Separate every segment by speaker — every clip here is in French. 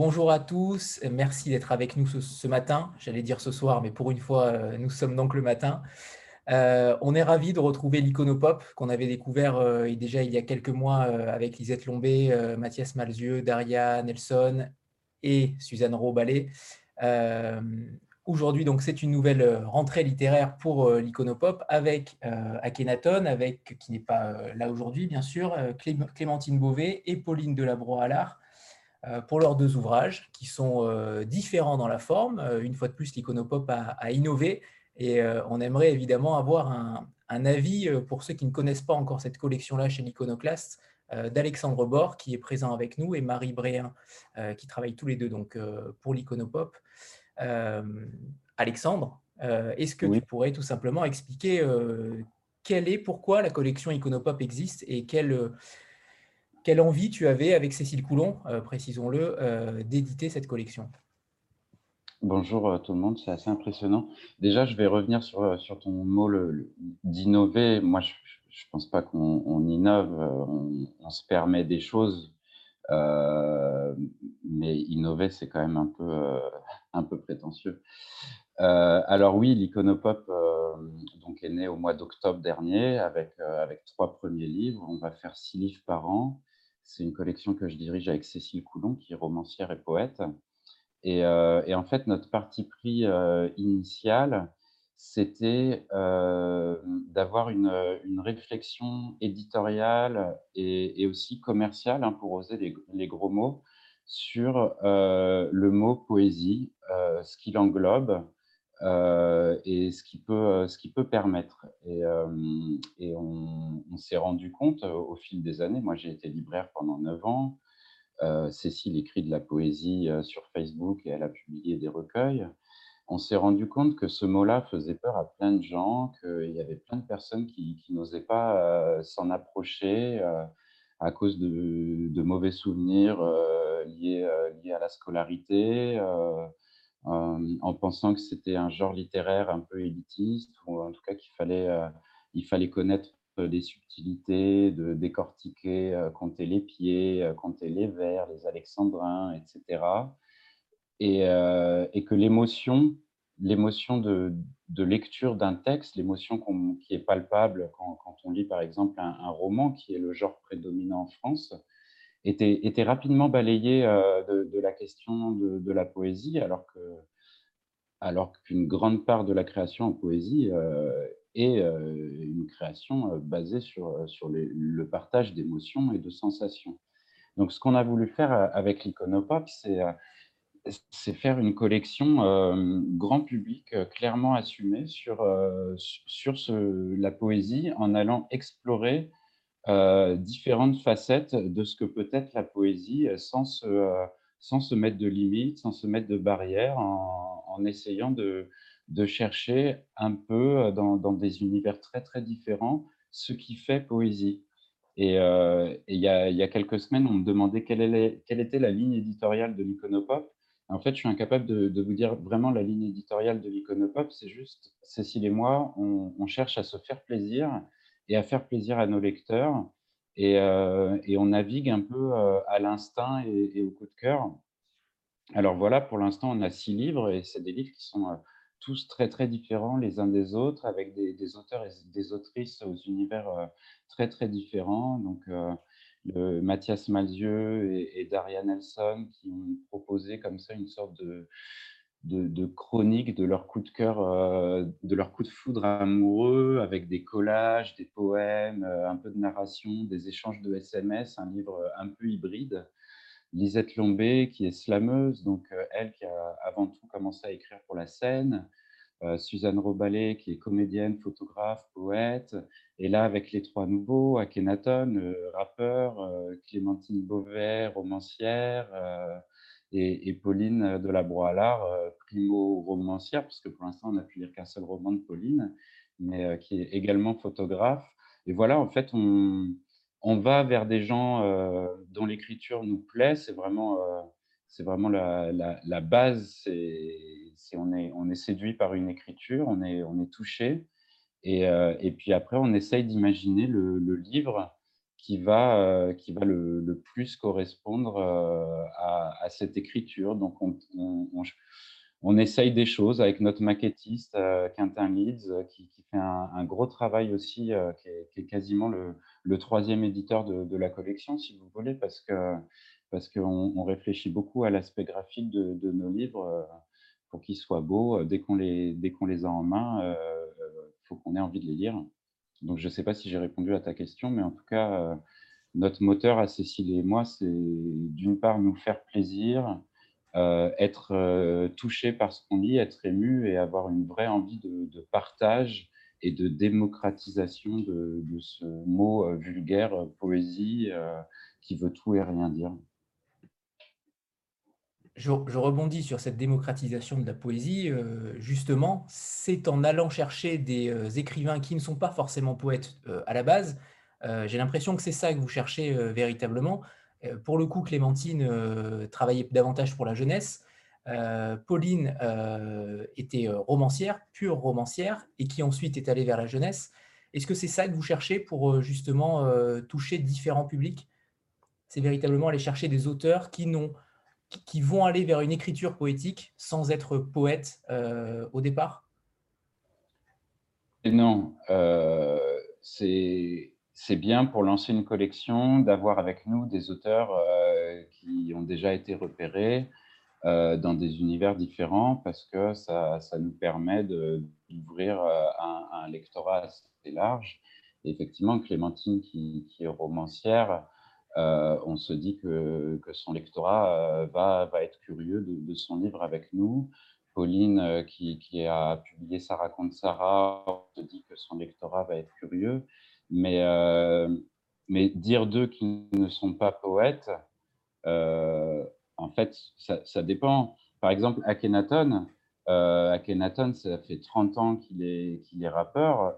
Speaker 1: Euh, bonjour à tous, merci d'être avec nous ce, matin. J'allais dire ce soir, mais pour une fois, euh, nous sommes donc le matin. Euh, on est ravis de retrouver l'Iconopop qu'on avait découvert déjà il y a quelques mois avec Lisette Lombé, Mathias Malzieux, Daria Nelson et Suzanne Roballet. Aujourd'hui, donc, c'est une nouvelle rentrée littéraire pour l'Iconopop avec Akhenaton, avec, qui n'est pas là aujourd'hui, bien sûr, Clémentine Beauvais et Pauline Delabroix-Allard euh, pour leurs deux ouvrages qui sont euh, différents dans la forme. Euh, une fois de plus, l'Iconopop a, innové et on aimerait évidemment avoir un, avis pour ceux qui ne connaissent pas encore cette collection-là chez l'Iconoclast d'Alexandre Bord qui est présent avec nous et Marie Bréhin qui travaillent tous les deux donc, pour l'Iconopop. Alexandre, est-ce que tu pourrais tout simplement expliquer quelle est, pourquoi la collection Iconopop existe et quelle quelle envie tu avais avec Cécile Coulon, euh, précisons-le, euh, d'éditer cette collection?
Speaker 2: Bonjour euh, tout le monde, c'est assez impressionnant. Déjà, je vais revenir sur, ton mot d'innover. Moi, je ne pense pas qu'on innove, on, se permet des choses, mais innover, c'est quand même un peu, un peu prétentieux. alors oui, l'iconopop donc est né au mois d'octobre dernier avec, avec trois premiers livres. On va faire six livres par an. C'est une collection que je dirige avec Cécile Coulon, qui est romancière et poète. Et, euh, en fait, notre parti pris euh, initial, c'était euh, d'avoir une, réflexion éditoriale et, aussi commerciale, hein, pour oser les, gros mots, sur le mot poésie, ce qu'il englobe, et ce qui peut, euh, ce qui peut permettre. Et, euh, et on, s'est rendu compte au fil des années, moi j'ai été libraire pendant 9 ans, Cécile écrit de la poésie sur Facebook et elle a publié des recueils. On s'est rendu compte que ce mot-là faisait peur à plein de gens, qu'il y avait plein de personnes qui, n'osaient pas s'en approcher à cause de, de mauvais souvenirs liés, liés, à la scolarité, euh, en pensant que c'était un genre littéraire un peu élitiste, ou en tout cas qu'il fallait, euh, il fallait connaître les subtilités, de décortiquer, euh, compter les pieds, compter les vers, les alexandrins, etc. Et, que l'émotion, l'émotion de, lecture d'un texte, l'émotion qui est palpable quand, on lit par exemple un, roman, qui est le genre prédominant en France, était, rapidement balayé euh, de, la question de, la poésie, alors que alors qu'une grande part de la création en poésie euh, est euh, une création basée sur, sur le partage d'émotions et de sensations. Donc, ce qu'on a voulu faire avec l'iconopop, c'est c'est faire une collection grand public clairement assumée sur, sur ce, la poésie en allant explorer euh, différentes facettes de ce que peut être la poésie euh, sans se, euh, sans se mettre de limites, sans se mettre de barrières, en, essayant de, de, chercher un peu dans, dans, des univers très très différents ce qui fait poésie. Et il y, y, a quelques semaines, on me demandait quelle, était la ligne éditoriale de l'iconopop. En fait, je suis incapable de, vous dire vraiment la ligne éditoriale de l'iconopop. C'est juste, Cécile et moi, on, cherche à se faire plaisir et à faire plaisir à nos lecteurs. Et, euh, on navigue un peu euh, à l'instinct et, au coup de cœur. Alors voilà, pour l'instant, on a six livres et c'est des livres qui sont euh, tous très très différents les uns des autres, avec des, auteurs et des autrices aux univers très très différents. Donc le Mathias Malzieux et, et, Daria Nelson qui ont proposé comme ça une sorte de, de, chroniques de leur coup de cœur, euh, de leur coup de foudre amoureux, avec des collages, des poèmes, euh, un peu de narration, des échanges de SMS, un livre un peu hybride. Lisette Lombé, qui est slameuse, donc euh, elle qui a avant tout commencé à écrire pour la scène. Suzanne Roballet, qui est comédienne, photographe, poète. Et là, avec les trois nouveaux, Akhenaton, rappeur, Clémentine Beauvais, romancière, et, Pauline de la Broalard, euh, primo-romancière, parce que pour l'instant, on n'a pu lire qu'un seul roman de Pauline, mais euh, qui est également photographe. Et voilà, en fait, on, on va vers des gens euh, dont l'écriture nous plaît. C'est vraiment, vraiment la, la, base. C'est, on, est, on est séduit par une écriture, on est, on est touché. Et, et puis après, on essaye d'imaginer le livre qui va, qui va le, plus correspondre à, cette écriture. Donc, on, on, essaye des choses avec notre maquettiste, Quentin Leeds, qui, fait un, gros travail aussi, qui est, quasiment le, troisième éditeur de, la collection, si vous voulez, parce que parce qu'on réfléchit beaucoup à l'aspect graphique de, nos livres pour qu'ils soient beaux. Dès qu'on les, dès qu'on les a en main, il faut qu'on ait envie de les lire. Donc, je ne sais pas si j'ai répondu à ta question, mais en tout cas, euh, notre moteur à Cécile et moi, c'est d'une part nous faire plaisir, euh, être euh, touché par ce qu'on lit, être ému et avoir une vraie envie de, partage et de démocratisation de, de ce mot vulgaire, poésie, qui veut tout et rien dire
Speaker 1: je, rebondis sur cette démocratisation de la poésie. Euh, justement, c'est en allant chercher des euh, écrivains qui ne sont pas forcément poètes euh, à la base. J'ai l'impression que c'est ça que vous cherchez véritablement. pour le coup, Clémentine travaillait davantage pour la jeunesse. Pauline était romancière, pure romancière, et qui ensuite est allée vers la jeunesse. Est-ce que c'est ça que vous cherchez pour justement toucher différents publics? C'est véritablement aller chercher des auteurs qui n'ont qui vont aller vers une écriture poétique sans être poète euh, au départ?
Speaker 2: Non, euh, c'est bien pour lancer une collection d'avoir avec nous des auteurs euh, qui ont déjà été repérés dans des univers différents parce que ça, ça nous permet d'ouvrir un, un, lectorat assez large. effectivement, Clémentine, qui est romancière, euh, on se dit que, son lectorat euh, va, être curieux de, son livre avec nous. Pauline, euh, qui, a publié Ça raconte Sarah, se dit que son lectorat va être curieux. Mais, dire d'eux qu'ils ne sont pas poètes, en fait, ça, dépend. Par exemple, Akhenaton, Akhenaton, ça fait 30 ans qu'il est, qu'il est rappeur.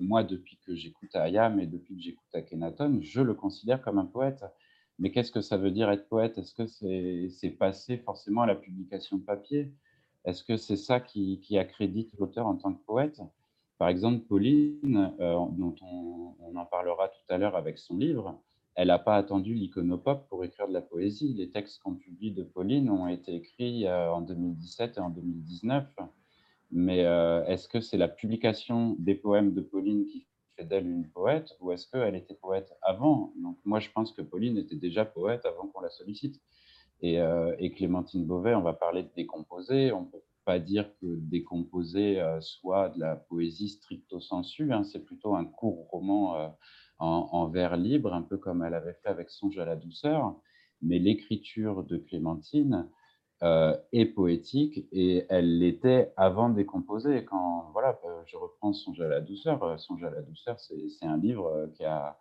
Speaker 2: Moi, depuis que j'écoute Ayam et depuis que j'écoute Akhenaton, je le considère comme un poète. Mais qu'est-ce que ça veut dire être poète? Est-ce que c'est passé forcément à la publication de papier? Est-ce que c'est ça qui, accrédite l'auteur en tant que poète? Par exemple, Pauline, euh, dont on, en parlera tout à l'heure avec son livre, elle n'a pas attendu l'iconopop pour écrire de la poésie. Les textes qu'on publie de Pauline ont été écrits euh, en 2017 et en 2019. Mais euh, est-ce que c'est la publication des poèmes de Pauline qui fait d'elle une poète ou est-ce qu'elle était poète avant? Donc moi, je pense que Pauline était déjà poète avant qu'on la sollicite. Et, euh, Clémentine Beauvais, on va parler de décomposer. On ne peut pas dire que décomposer soit de la poésie stricto sensu. Hein. C'est plutôt un court roman en, vers libre, un peu comme elle avait fait avec Songe à la douceur. Mais l'écriture de Clémentine, euh, et poétique et elle l'était avant de décomposer. Quand voilà, euh, je reprends Songe à la douceur. Euh, Songe à la douceur, c'est un livre qui a,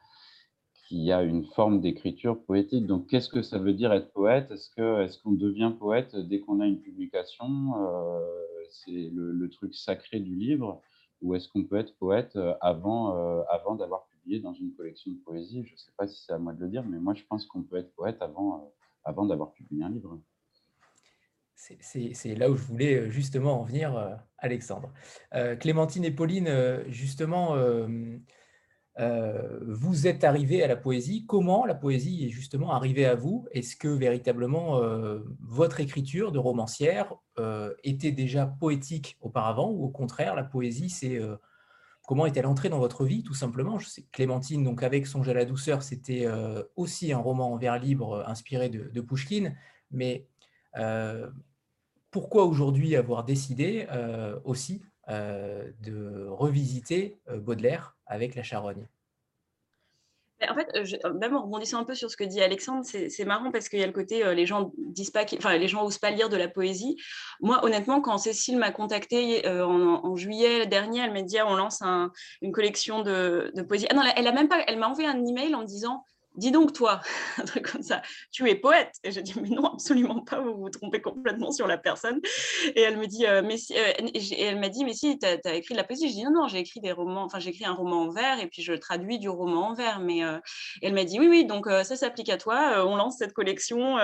Speaker 2: qui a une forme d'écriture poétique. Donc, qu'est-ce que ça veut dire être poète? Est-ce qu'on est devient poète dès qu'on a une publication? C'est le, truc sacré du livre? Ou est-ce qu'on peut être poète avant, avant d'avoir publié? Dans une collection de poésie Je ne sais pas si c'est à moi de le dire, mais moi, je pense qu'on peut être poète avant, avant d'avoir publié un livre.
Speaker 1: C'est là où je voulais euh, justement en venir, euh, Alexandre. Euh, Clémentine et Pauline, justement, vous êtes arrivés à la poésie. Comment la poésie est justement arrivée à vous? Est-ce que véritablement votre écriture de romancière était déjà poétique auparavant ou au contraire, la poésie, c'est comment est-elle entrée dans votre vie, tout simplement. Clémentine, donc avec Songe à la douceur, c'était aussi un roman en vers libre inspiré de, de Pouchkine, mais euh, pourquoi aujourd'hui avoir décidé euh, aussi euh, de revisiter Baudelaire avec la charogne?
Speaker 3: En fait, même en rebondissant un peu sur ce que dit Alexandre, c'est marrant parce qu'il y a le côté les gens disent pas, enfin les gens osent pas lire de la poésie. Moi, honnêtement, quand Cécile m'a contacté en, juillet dernier, elle m'a dit ah, on lance une collection de, poésie. Ah non, elle a même pas, elle m'a envoyé un email en me disant dis donc toi, un truc comme ça, tu es poète. Et je dis, mais non, absolument pas, vous vous trompez complètement sur la personne. Et elle me dit, euh, mais si, euh, elle m'a dit, mais si, tu as, écrit de la poésie. Je dis, non, non, j'ai écrit des romans, enfin, j'ai écrit un roman en vers et puis je traduis du roman en vers. Mais euh, elle m'a dit, oui, oui, donc ça s'applique à toi, on lance cette collection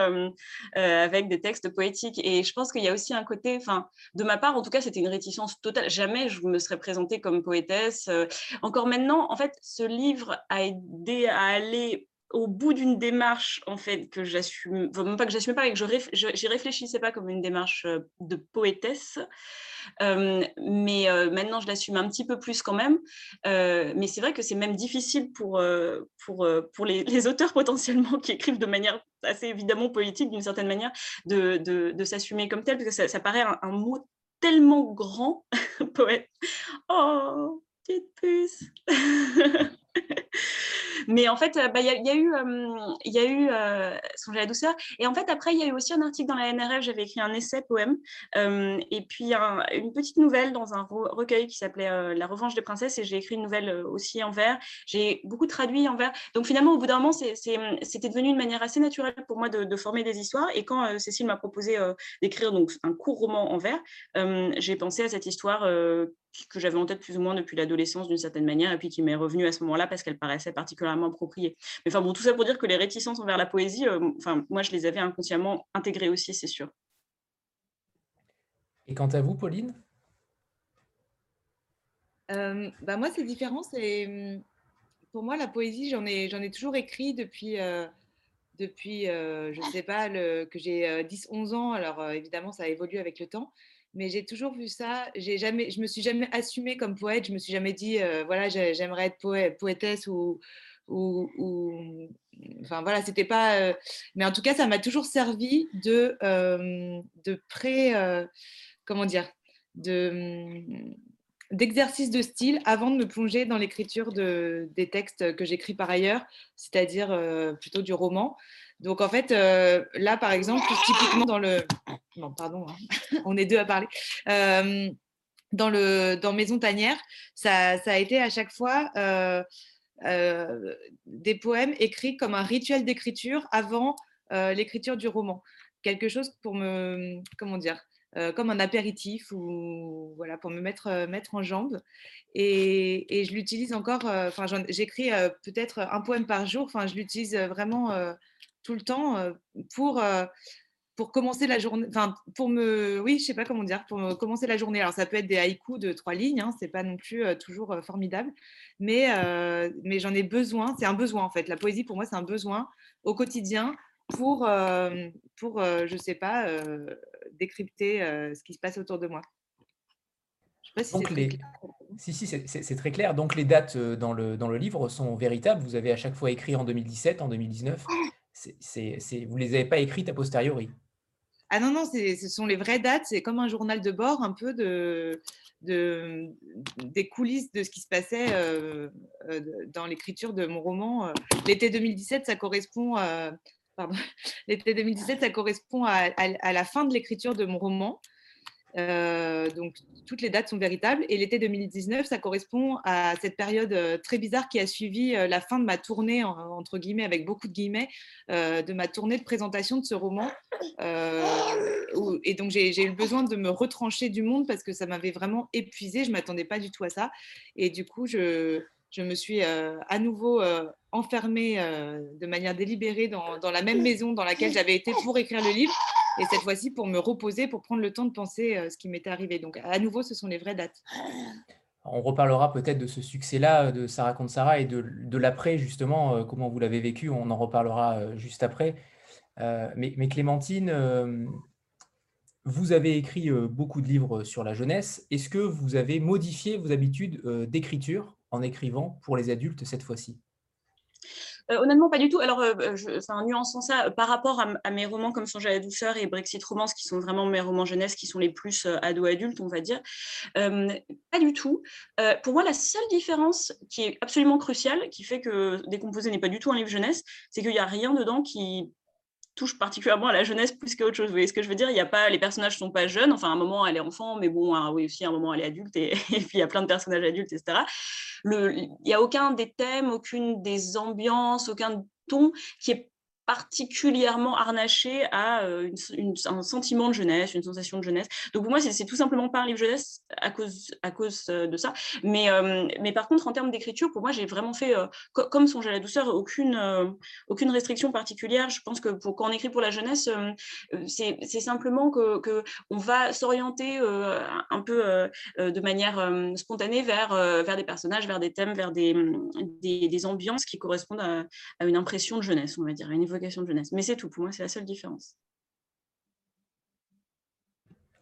Speaker 3: avec des textes poétiques. Et je pense qu'il y a aussi un côté, enfin, de ma part, en tout cas, c'était une réticence totale. Jamais je me serais présentée comme poétesse. encore maintenant, en fait, ce livre a aidé à aller au bout d'une démarche en fait que j'assume, pas que j'assume pas, mais que je j'y réfléchissais pas comme une démarche euh, de poétesse, euh, mais euh, maintenant je l'assume un petit peu plus quand même. mais c'est vrai que c'est même difficile pour pour pour les, auteurs potentiellement qui écrivent de manière assez évidemment politique d'une certaine manière de, de, de s'assumer comme tel parce que ça, paraît un, un, mot tellement grand poète. Oh petite puce. Mais en fait, bah, il y, a eu, il y a eu euh, Songer la douceur. Et en fait, après, il y a eu aussi un article dans la NRF. J'avais écrit un essai poème. et puis, une petite nouvelle dans un recueil qui s'appelait La revanche des princesses. Et j'ai écrit une nouvelle aussi en vers. J'ai beaucoup traduit en vers. Donc, finalement, au bout d'un moment, c'était devenu une manière assez naturelle pour moi de, former des histoires. Et quand Cécile m'a proposé d'écrire un court roman en vers, j'ai pensé à cette histoire que j'avais en tête plus ou moins depuis l'adolescence d'une certaine manière, et puis qui m'est revenue à ce moment-là parce qu'elle paraissait particulièrement appropriée. Mais enfin bon, tout ça pour dire que les réticences envers la poésie, euh, enfin moi je les avais inconsciemment intégrées aussi, c'est sûr.
Speaker 1: Et quant à vous, Pauline?
Speaker 4: Euh, bah moi c'est différent. C'est pour moi la poésie, j'en ai j'en ai toujours écrit depuis. Euh, depuis, je ne sais pas, le, que j'ai 10-11 ans. Alors, évidemment, ça a évolué avec le temps mais j'ai toujours vu ça. J'ai jamais, je me suis jamais assumée comme poète. Je me suis jamais dit, euh, voilà, j'aimerais être poétesse ou, enfin voilà, c'était pas. Euh, mais en tout cas, ça m'a toujours servi de, euh, de comment dire, de d'exercice de style avant de me plonger dans l'écriture de, des textes que j'écris par ailleurs, c'est-à-dire plutôt du roman. Donc en fait, euh, là par exemple, typiquement dans le... Non, pardon, hein, on est deux à parler. Euh, dans, le, dans Maison Tanière, ça, a été à chaque fois euh, des poèmes écrits comme un rituel d'écriture avant l'écriture du roman. Quelque chose pour me... Comment dire comme un apéritif ou voilà pour me mettre en jambes et, et je l'utilise encore enfin j'écris peut-être un poème par jour enfin je l'utilise vraiment tout le temps pour, pour commencer la journée, enfin pour me, oui, je sais pas comment dire, pour commencer la journée. Alors ça peut être des haïkus de trois lignes, hein, c'est pas non plus toujours formidable, mais, mais j'en ai besoin, c'est un besoin en fait. La poésie pour moi c'est un besoin au quotidien pour, pour je sais pas, décrypter ce qui se passe autour de moi.
Speaker 1: Je sais pas si les... Si, si, c'est très clair. Donc les dates dans le, dans le livre sont véritables. Vous avez à chaque fois écrit en 2017, en 2019 vous ne les avez pas écrites a posteriori.
Speaker 4: Ah non, non, ce sont les vraies dates. C'est comme un journal de bord, un peu de, de des coulisses de ce qui se passait euh, euh, dans l'écriture de mon roman. Euh, l'été 2017, ça correspond. L'été 2017, ça correspond à la fin de l'écriture de mon roman. Euh, donc, toutes les dates sont véritables. Et l'été 2019, ça correspond à cette période euh, très bizarre qui a suivi euh, la fin de ma tournée, entre guillemets, avec beaucoup de guillemets, de ma tournée de présentation de ce roman. et donc, j'ai eu besoin de me retrancher du monde parce que ça m'avait vraiment épuisée. Je ne m'attendais pas du tout à ça. Et du coup, je, me suis à nouveau enfermée de manière délibérée dans, la même maison dans laquelle j'avais été pour écrire le livre et cette fois-ci pour me reposer, pour prendre le temps de penser euh, ce qui m'était arrivé. Donc à nouveau, ce sont les vraies dates.
Speaker 1: On reparlera peut-être de ce succès-là, de Sarah contre Sarah et de, de l'après, justement, euh, comment vous l'avez vécu, on en reparlera euh, juste après. mais, Clémentine, vous avez écrit beaucoup de livres sur la jeunesse. Est-ce que vous avez modifié vos habitudes d'écriture en écrivant pour les adultes cette fois-ci?
Speaker 3: euh, honnêtement, pas du tout. Alors, euh, c'est un nuançant ça par rapport à, mes romans comme Songe à la douceur et Brexit Romance, qui sont vraiment mes romans jeunesse, qui sont les plus euh, ados-adultes, on va dire. pas du tout. pour moi, la seule différence qui est absolument cruciale, qui fait que Décomposé n'est pas du tout un livre jeunesse, c'est qu'il n'y a rien dedans qui touche particulièrement à la jeunesse plus qu'à autre chose. Vous voyez ce que je veux dire? Il y a pas, les personnages sont pas jeunes. Enfin, à un moment, elle est enfant, mais bon, hein, oui, aussi, à un moment, elle est adulte. Et, puis, il y a plein de personnages adultes, etc. Il n'y a aucun des thèmes, aucune des ambiances, aucun ton qui est particulièrement harnaché à euh, un sentiment de jeunesse, une sensation de jeunesse. Donc pour moi, c'est tout simplement pas un livre jeunesse à cause, à cause euh, de ça. Mais, euh, mais par contre, en termes d'écriture, pour moi, j'ai vraiment fait, comme Songe à la douceur, aucune, aucune restriction particulière. Je pense que quand on écrit pour la jeunesse, c'est simplement que on va s'orienter un peu de manière spontanée vers, vers des personnages, vers des thèmes, vers des, des, ambiances qui correspondent à, une impression de jeunesse, on va dire, à une de jeunesse. Mais c'est tout, pour moi, c'est la seule différence.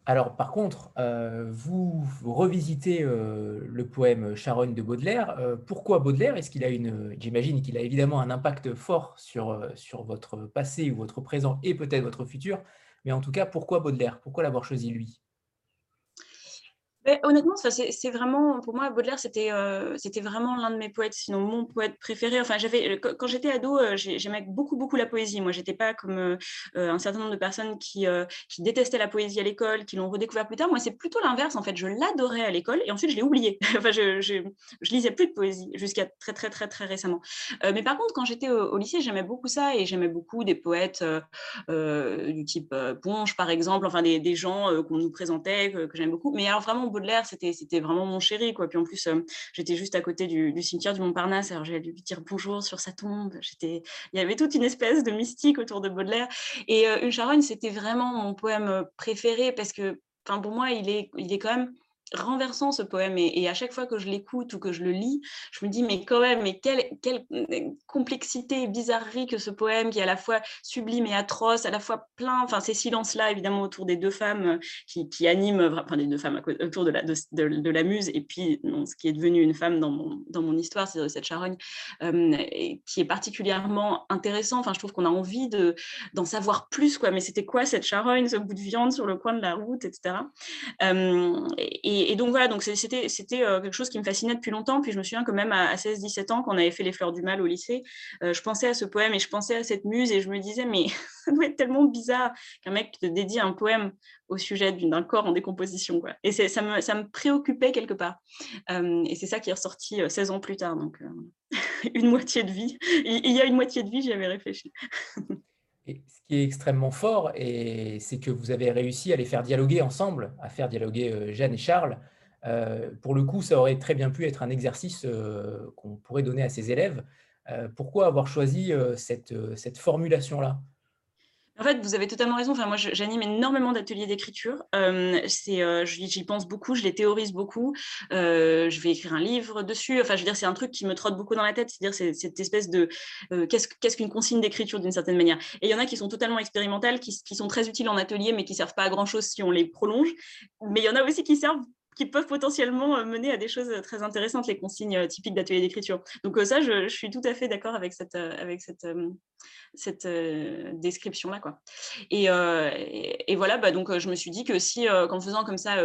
Speaker 1: Alors, par contre, euh, vous, revisitez euh, le poème Charonne de Baudelaire. Euh, pourquoi Baudelaire? Est-ce qu'il a une, j'imagine qu'il a évidemment un impact fort sur, sur votre passé ou votre présent et peut-être votre futur. Mais en tout cas, pourquoi Baudelaire? Pourquoi l'avoir choisi lui?
Speaker 3: Honnêtement, c'est vraiment, pour moi, Baudelaire, c'était euh, c'était vraiment l'un de mes poètes, sinon mon poète préféré. Enfin, j'avais, quand j'étais ado, euh, j'aimais beaucoup, beaucoup la poésie. Moi, j'étais pas comme euh, un certain nombre de personnes qui, qui détestaient la poésie à l'école, qui l'ont redécouvert plus tard. Moi, c'est plutôt l'inverse. En fait, je l'adorais à l'école et ensuite, je l'ai oublié. enfin, je, je, lisais plus de poésie jusqu'à très, très, très, très récemment. mais par contre, quand j'étais au, lycée, j'aimais beaucoup ça et j'aimais beaucoup des poètes du type Ponche, par exemple, enfin, des, des gens qu'on nous présentait, que, que j'aimais beaucoup. Mais alors, vraiment, Baudelaire, c'était vraiment mon chéri. Quoi. Puis en plus, euh, j'étais juste à côté du, cimetière du Montparnasse, alors j'allais lui dire bonjour sur sa tombe. Il y avait toute une espèce de mystique autour de Baudelaire. Et euh, Une charogne, c'était vraiment mon poème euh, préféré parce que pour moi, il est, il est quand même renversant ce poème et, à chaque fois que je l'écoute ou que je le lis, je me dis mais quand même, mais quelle, quelle complexité et bizarrerie que ce poème qui est à la fois sublime et atroce, à la fois plein, enfin ces silences-là évidemment autour des deux femmes euh, qui, qui animent, enfin des deux femmes autour de la, de, la muse et puis ce qui est devenu une femme dans mon, dans mon histoire, c'est cette charogne, euh, qui est particulièrement intéressant, enfin je trouve qu'on a envie d'en savoir plus, quoi, mais c'était quoi cette charogne, ce bout de viande sur le coin de la route, etc. Euh, et, et, donc voilà, donc c'était euh, quelque chose qui me fascinait depuis longtemps. Puis je me souviens quand même à, 16-17 ans, quand on avait fait les Fleurs du Mal au lycée, euh, je pensais à ce poème et je pensais à cette muse et je me disais, mais ça doit être tellement bizarre qu'un mec te dédie un poème au sujet d'un corps en décomposition. Quoi. Et ça me, préoccupait quelque part. Euh, et c'est ça qui est ressorti 16 ans plus tard. Donc une moitié de vie. Il, y a une moitié de vie, j'y avais réfléchi.
Speaker 1: Ce qui est extrêmement fort, c'est que vous avez réussi à les faire dialoguer ensemble, à faire dialoguer euh, Jeanne et Charles. Euh, pour le coup, ça aurait très bien pu être un exercice euh, qu'on pourrait donner à ses élèves. pourquoi avoir choisi cette formulation-là?
Speaker 3: En fait, vous avez totalement raison. Enfin, moi, j'anime énormément d'ateliers d'écriture. Euh, euh, j'y pense beaucoup, je les théorise beaucoup. Euh, je vais écrire un livre dessus. Enfin, je veux dire, c'est un truc qui me trotte beaucoup dans la tête. C'est-à-dire, cette espèce de qu'est-ce qu'une consigne d'écriture d'une certaine manière. Et il y en a qui sont totalement expérimentales, qui, qui, sont très utiles en atelier, mais qui servent pas à grand chose si on les prolonge. Mais il y en a aussi qui servent qui peuvent potentiellement euh, mener à des choses euh, très intéressantes, les consignes euh, typiques d'atelier d'écriture. Donc ça, je, suis tout à fait d'accord avec cette, avec cette, cette description-là. Et, et, voilà, bah, donc je me suis dit que si, qu'en faisant comme ça,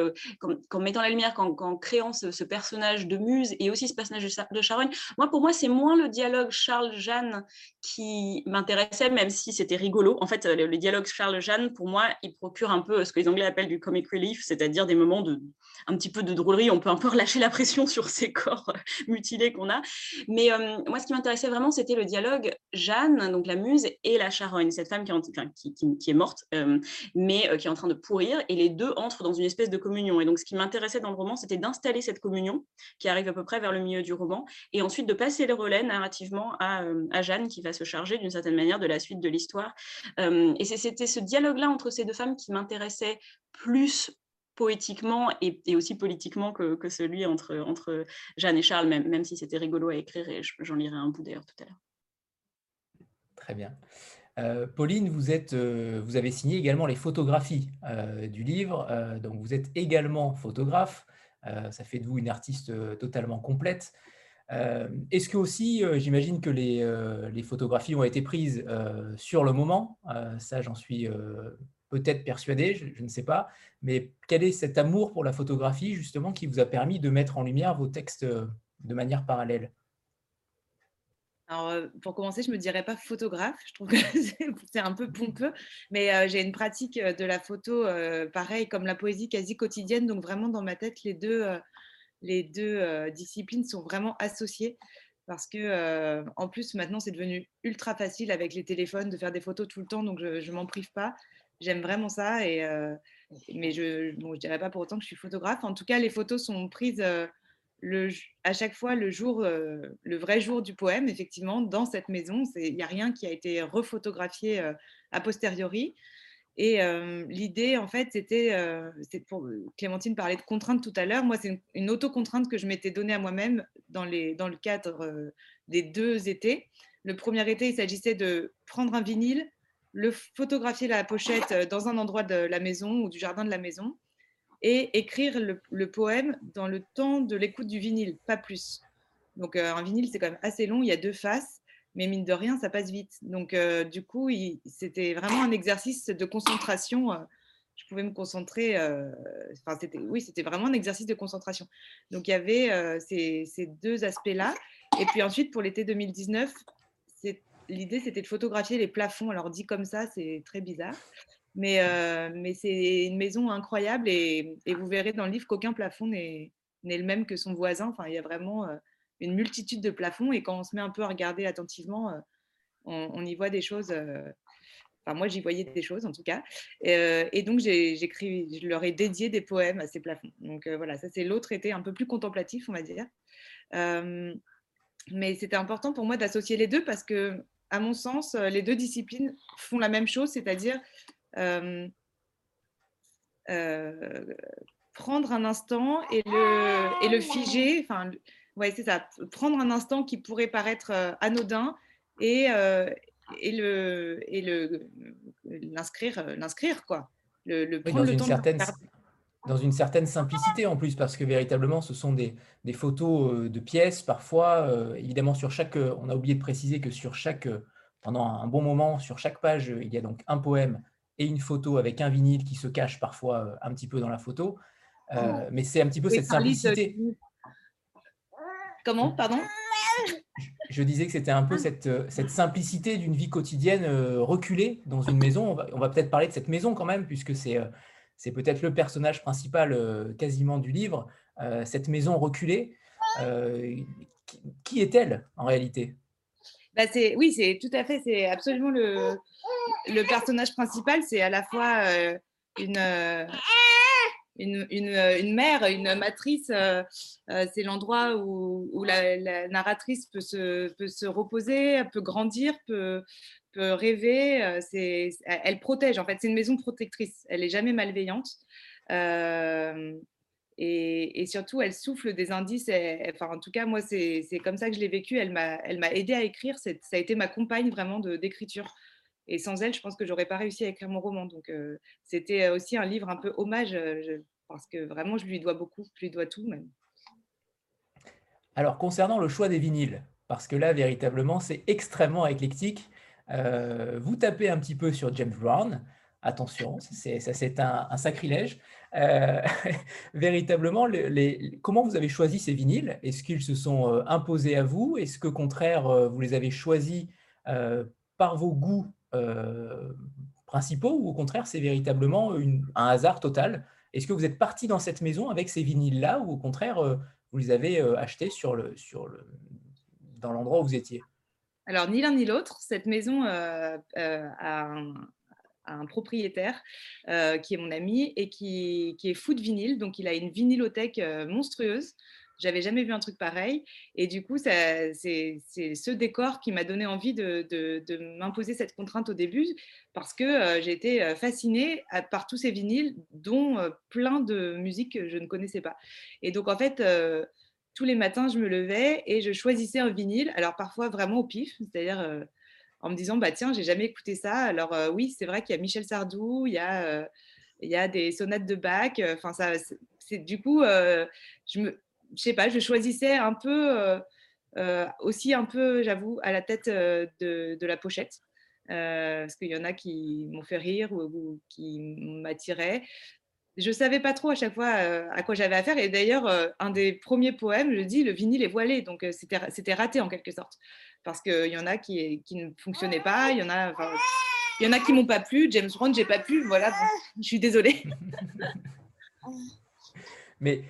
Speaker 3: qu'en, mettant la lumière, qu'en, créant ce, personnage de Muse et aussi ce personnage de, Charogne, moi, pour moi, c'est moins le dialogue Charles-Jeanne qui m'intéressait, même si c'était rigolo. En fait, le, le dialogue Charles-Jeanne, pour moi, il procure un peu ce que les Anglais appellent du comic relief, c'est-à-dire des moments de un petit peu de drôlerie, on peut un peu relâcher la pression sur ces corps euh, mutilés qu'on a. Mais euh, moi, ce qui m'intéressait vraiment, c'était le dialogue Jeanne, donc la muse, et la charogne, cette femme qui, est morte, euh, mais qui est en train de pourrir, et les deux entrent dans une espèce de communion. Et donc, ce qui m'intéressait dans le roman, c'était d'installer cette communion, qui arrive à peu près vers le milieu du roman, et ensuite de passer le relais narrativement à, à Jeanne, qui va se charger d'une certaine manière de la suite de l'histoire. et c'était ce dialogue-là entre ces deux femmes qui m'intéressait plus poétiquement et, aussi politiquement que, celui entre, Jeanne et Charles, même, même si c'était rigolo à écrire, et j'en lirai un bout d'ailleurs tout à l'heure.
Speaker 1: Très bien. Euh, Pauline, vous, êtes, euh, vous avez signé également les photographies euh, du livre, donc vous êtes également photographe, ça fait de vous une artiste totalement complète. Est-ce que aussi, j'imagine que les, les, photographies ont été prises sur le moment, ça j'en suis peut-être persuadé, je, ne sais pas, mais quel est cet amour pour la photographie justement qui vous a permis de mettre en lumière vos textes euh, de manière parallèle?
Speaker 4: Alors, euh, pour commencer, je ne me dirais pas photographe. Je trouve que c'est un peu pompeux. Mais euh, j'ai une pratique de la photo, pareil, comme la poésie quasi quotidienne. Donc, vraiment, dans ma tête, les deux, les deux disciplines sont vraiment associées. parce que en plus maintenant c'est devenu ultra facile avec les téléphones de faire des photos tout le temps, donc je, ne m'en prive pas. J'aime vraiment ça, et, mais je ne dirais pas pour autant que je suis photographe. En tout cas, les photos sont prises le, à chaque fois le jour, le vrai jour du poème, effectivement, dans cette maison. Il n'y a rien qui a été refotographié a posteriori. Et l'idée, en fait, c'était, pour Clémentine parlait de contraintes tout à l'heure. Moi, c'est une, auto-contrainte que je m'étais donnée à moi-même dans, dans le cadre des deux étés. Le premier été, il s'agissait de prendre un vinyle, le photographier la pochette dans un endroit de la maison ou du jardin de la maison et écrire le, poème dans le temps de l'écoute du vinyle, pas plus. Donc, un vinyle, c'est quand même assez long, il y a deux faces mais mine de rien, ça passe vite. Donc, euh, du coup, c'était vraiment un exercice de concentration. Euh, je pouvais me concentrer. Euh, enfin, c'était, oui, c'était vraiment un exercice de concentration. Donc, il y avait ces, ces, deux aspects-là. Et puis ensuite, pour l'été 2019, l'idée, c'était de photographier les plafonds. Alors, dit comme ça, c'est très bizarre. Mais, mais c'est une maison incroyable et, et, vous verrez dans le livre qu'aucun plafond n'est, le même que son voisin. Enfin, il y a vraiment une multitude de plafonds et quand on se met un peu à regarder attentivement, euh, on, y voit des choses. Euh, enfin, moi, j'y voyais des choses en tout cas. Euh, et, donc, j'écris, je leur ai dédié des poèmes à ces plafonds. Donc voilà, ça c'est l'autre été un peu plus contemplatif, on va dire. mais c'était important pour moi d'associer les deux parce que, à mon sens, les deux disciplines font la même chose, c'est-à-dire prendre un instant et le, et le figer, enfin, oui, c'est ça. Prendre un instant qui pourrait paraître euh, anodin et, euh, et le et le l'inscrire euh, l'inscrire quoi.
Speaker 1: Le, prendre dans le une temps certaine dans une certaine simplicité en plus parce que véritablement ce sont des, des photos de pièces parfois évidemment sur chaque on a oublié de préciser que sur chaque pendant un bon moment sur chaque page il y a donc un poème et une photo avec un vinyle qui se cache parfois un petit peu dans la photo oh. mais c'est un petit peu cette simplicité
Speaker 4: Comment, pardon?
Speaker 1: Je disais que c'était un peu cette, euh, cette simplicité d'une vie quotidienne euh, reculée dans une maison. On va, peut-être parler de cette maison quand même, puisque c'est euh, c'est peut-être le personnage principal quasiment du livre, cette maison reculée. qui, est-elle en réalité?
Speaker 4: Bah Oui, c'est tout à fait, c'est absolument le, personnage principal. C'est à la fois une une, euh, une, mère, une matrice, euh, euh, c'est l'endroit où, la, narratrice peut se, peut se reposer, peut grandir, peut, rêver. c'est, elle protège, en fait, c'est une maison protectrice. Elle n'est jamais malveillante. et, surtout, elle souffle des indices. enfin, en tout cas, moi, c'est, comme ça que je l'ai vécu. Elle m'a, aidé à écrire. ça a été ma compagne vraiment d'écriture. Et sans elle, je pense que j'aurais pas réussi à écrire mon roman. Donc, c'était aussi un livre un peu hommage, parce que vraiment, je lui dois beaucoup, je lui dois tout même.
Speaker 1: Alors, concernant le choix des vinyles, parce que là, véritablement, c'est extrêmement éclectique. Vous tapez un petit peu sur James Brown. Attention, ça c'est un, sacrilège. véritablement, les, comment vous avez choisi ces vinyles? Est-ce qu'ils se sont imposés à vous? Est-ce qu'au contraire, vous les avez choisis par vos goûts euh, principaux? Ou au contraire c'est véritablement un hasard total? Est-ce que vous êtes parti dans cette maison avec ces vinyles-là? Ou au contraire euh, vous les avez euh, achetés dans l'endroit où vous étiez?
Speaker 4: Alors ni l'un ni l'autre, cette maison a un, propriétaire qui est mon ami et qui, est fou de vinyle, donc il a une vinylothèque monstrueuse. J'avais jamais vu un truc pareil. Et du coup, c'est ce décor qui m'a donné envie de, m'imposer cette contrainte au début parce que euh, j'ai été euh, fascinée par tous ces vinyles, dont euh, plein de musiques que je ne connaissais pas. Et donc, en fait, tous les matins, je me levais et je choisissais un vinyle. Alors, parfois vraiment au pif, c'est-à-dire en me disant, bah tiens, j'ai jamais écouté ça. Alors, oui, c'est vrai qu'il y a Michel Sardou, il y a. a des sonates de Bach, enfin ça, c'est du coup, je sais pas, je choisissais un peu, euh, euh, aussi un peu, j'avoue, à la tête euh, de, la pochette. parce qu'il y en a qui m'ont fait rire ou, qui m'attiraient. Je ne savais pas trop à chaque fois à quoi j'avais affaire. Et d'ailleurs, un des premiers poèmes, je dis, le vinyle est voilé. Donc, c'était raté en quelque sorte. Parce qu'il y en a qui, qui ne fonctionnaient pas. Il y en a, il y en a qui m'ont pas plu. James Brown, j'ai pas plu. Voilà, je suis désolée.
Speaker 1: Mais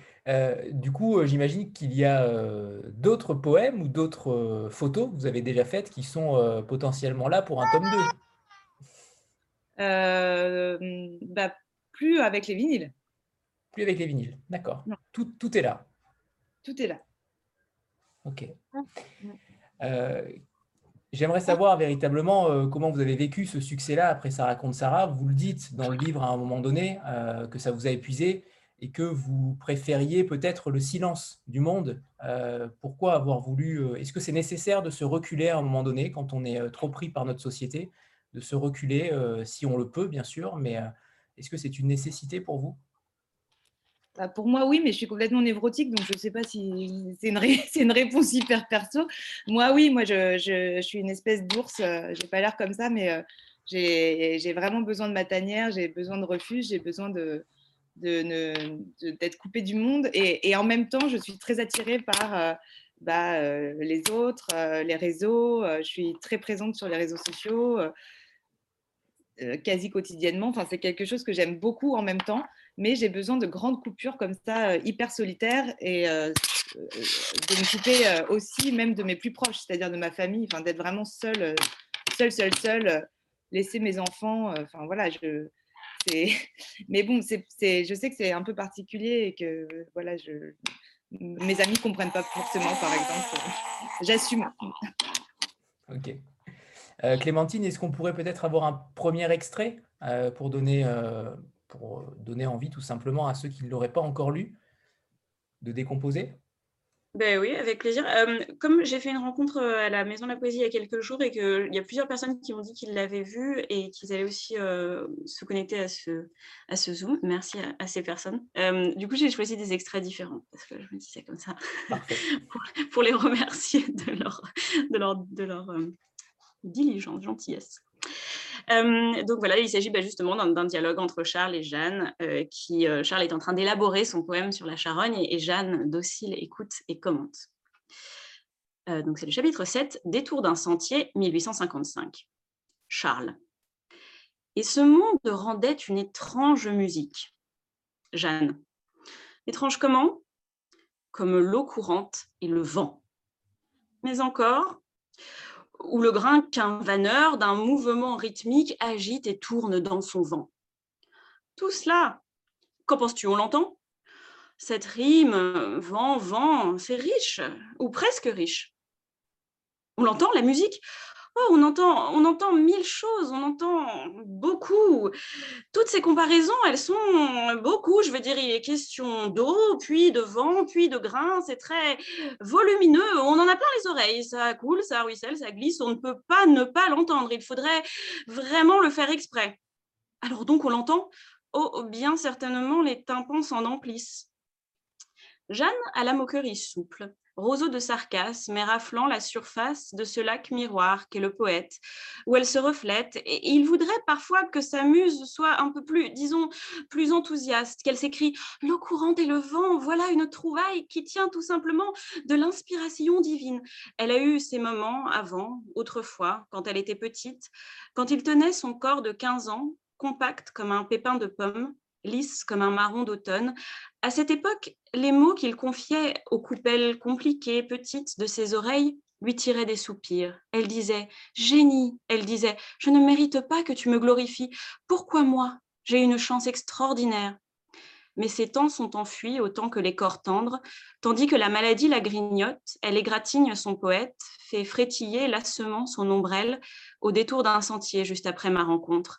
Speaker 1: du coup, j'imagine qu'il y a d'autres poèmes ou d'autres photos que vous avez déjà faites qui sont potentiellement là pour un tome
Speaker 4: 2. Bah, plus avec les vinyles.
Speaker 1: Plus avec les vinyles, d'accord. Tout, tout, est là.
Speaker 4: Tout est là.
Speaker 1: Ok. Euh, j'aimerais savoir véritablement euh, comment vous avez vécu ce succès-là après Ça raconte Sarah. Vous le dites dans le livre à un moment donné euh, que ça vous a épuisé et que vous préfériez peut-être le silence du monde. pourquoi avoir voulu Est-ce que c'est nécessaire de se reculer à un moment donné quand on est trop pris par notre société, de se reculer si on le peut, bien sûr, mais est-ce que c'est une nécessité pour vous?
Speaker 4: Bah, pour moi, oui, mais je suis complètement névrotique, donc je ne sais pas si c'est une, réponse hyper perso. Moi, oui, moi, je, suis une espèce d'ours. Euh, je n'ai pas l'air comme ça, mais euh, j'ai vraiment besoin de ma tanière, j'ai besoin de refuge, j'ai besoin d'être coupée du monde. Et, en même temps, je suis très attirée par euh, bah, les autres, les réseaux. je suis très présente sur les réseaux sociaux. Euh, quasi quotidiennement. Enfin, c'est quelque chose que j'aime beaucoup en même temps, mais j'ai besoin de grandes coupures comme ça, euh, hyper solitaires, et euh, de me couper aussi même de mes plus proches, c'est-à-dire de ma famille, enfin, d'être vraiment seule, seule, seule, seule, laisser mes enfants. Enfin, voilà, je. Mais bon, je sais que c'est un peu particulier et que voilà, je, mes amis ne comprennent pas forcément, par exemple. J'assume.
Speaker 1: Ok. Euh, Clémentine, est-ce qu'on pourrait peut-être avoir un premier extrait euh, pour, donner, euh, pour donner envie tout simplement à ceux qui ne l'auraient pas encore lu de décomposer?
Speaker 3: Ben oui, avec plaisir. comme j'ai fait une rencontre à la Maison de la Poésie il y a quelques jours et qu'il y a plusieurs personnes qui m'ont dit qu'ils l'avaient vu et qu'ils allaient aussi se connecter à ce, à ce Zoom, merci à, ces personnes. du coup, j'ai choisi des extraits différents parce que je me disais comme ça pour, pour, les remercier de leur, de leur, de leur diligence, gentillesse. Euh, donc voilà, il s'agit bah, justement d'un dialogue entre Charles et Jeanne, euh, qui euh, Charles est en train d'élaborer son poème sur la charogne et, Jeanne, docile, écoute et commente. donc c'est le chapitre 7, Détour d'un sentier, 1855. Charles. Et ce monde rendait une étrange musique. Jeanne. Étrange comment? Comme l'eau courante et le vent. Mais encore, ou le grain qu'un vanneur d'un mouvement rythmique agite et tourne dans son vent. Tout cela, qu'en penses-tu, on l'entend? Cette rime, vent, vent, c'est riche, ou presque riche? On l'entend, la musique? Oh, on entend, on entend mille choses, on entend beaucoup. Toutes ces comparaisons, elles sont beaucoup. Je veux dire, il est question d'eau, puis de vent, puis de grains. C'est très volumineux. On en a plein les oreilles. Ça coule, ça ruisselle, ça glisse. On ne peut pas ne pas l'entendre. Il faudrait vraiment le faire exprès. Alors donc, on l'entend? Oh, bien certainement, les tympans s'en emplissent. Jeanne a la moquerie souple roseau de sarcasme et raflant la surface de ce lac miroir qu'est le poète, où elle se reflète. Et il voudrait parfois que sa muse soit un peu plus, disons, plus enthousiaste, qu'elle s'écrie L'eau courante et le vent, voilà une trouvaille qui tient tout simplement de l'inspiration divine. Elle a eu ces moments avant, autrefois, quand elle était petite, quand il tenait son corps de 15 ans, compact comme un pépin de pomme, lisse comme un marron d'automne. À cette époque, les mots qu'il confiait aux coupelles compliquées, petites de ses oreilles, lui tiraient des soupirs. Elle disait Génie, elle disait Je ne mérite pas que tu me glorifies. Pourquoi moi J'ai une chance extraordinaire? Mais ces temps sont enfuis autant que les corps tendres, tandis que la maladie la grignote, elle égratigne son poète, fait frétiller lassement son ombrelle au détour d'un sentier juste après ma rencontre.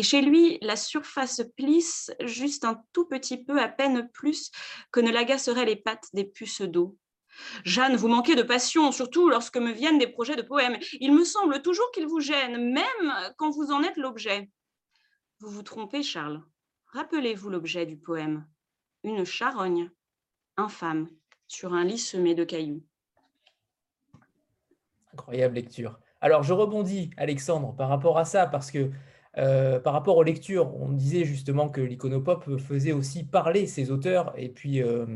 Speaker 3: Et chez lui, la surface plisse juste un tout petit peu, à peine plus que ne l'agaceraient les pattes des puces d'eau. Jeanne, vous manquez de passion, surtout lorsque me viennent des projets de poèmes. Il me semble toujours qu'ils vous gênent, même quand vous en êtes l'objet. Vous vous trompez, Charles. Rappelez-vous l'objet du poème. Une charogne, infâme, sur un lit semé de cailloux.
Speaker 1: Incroyable lecture. Alors, je rebondis, Alexandre, par rapport à ça, parce que euh, par rapport aux lectures, on disait justement que l'iconopop faisait aussi parler ses auteurs. Et puis, euh,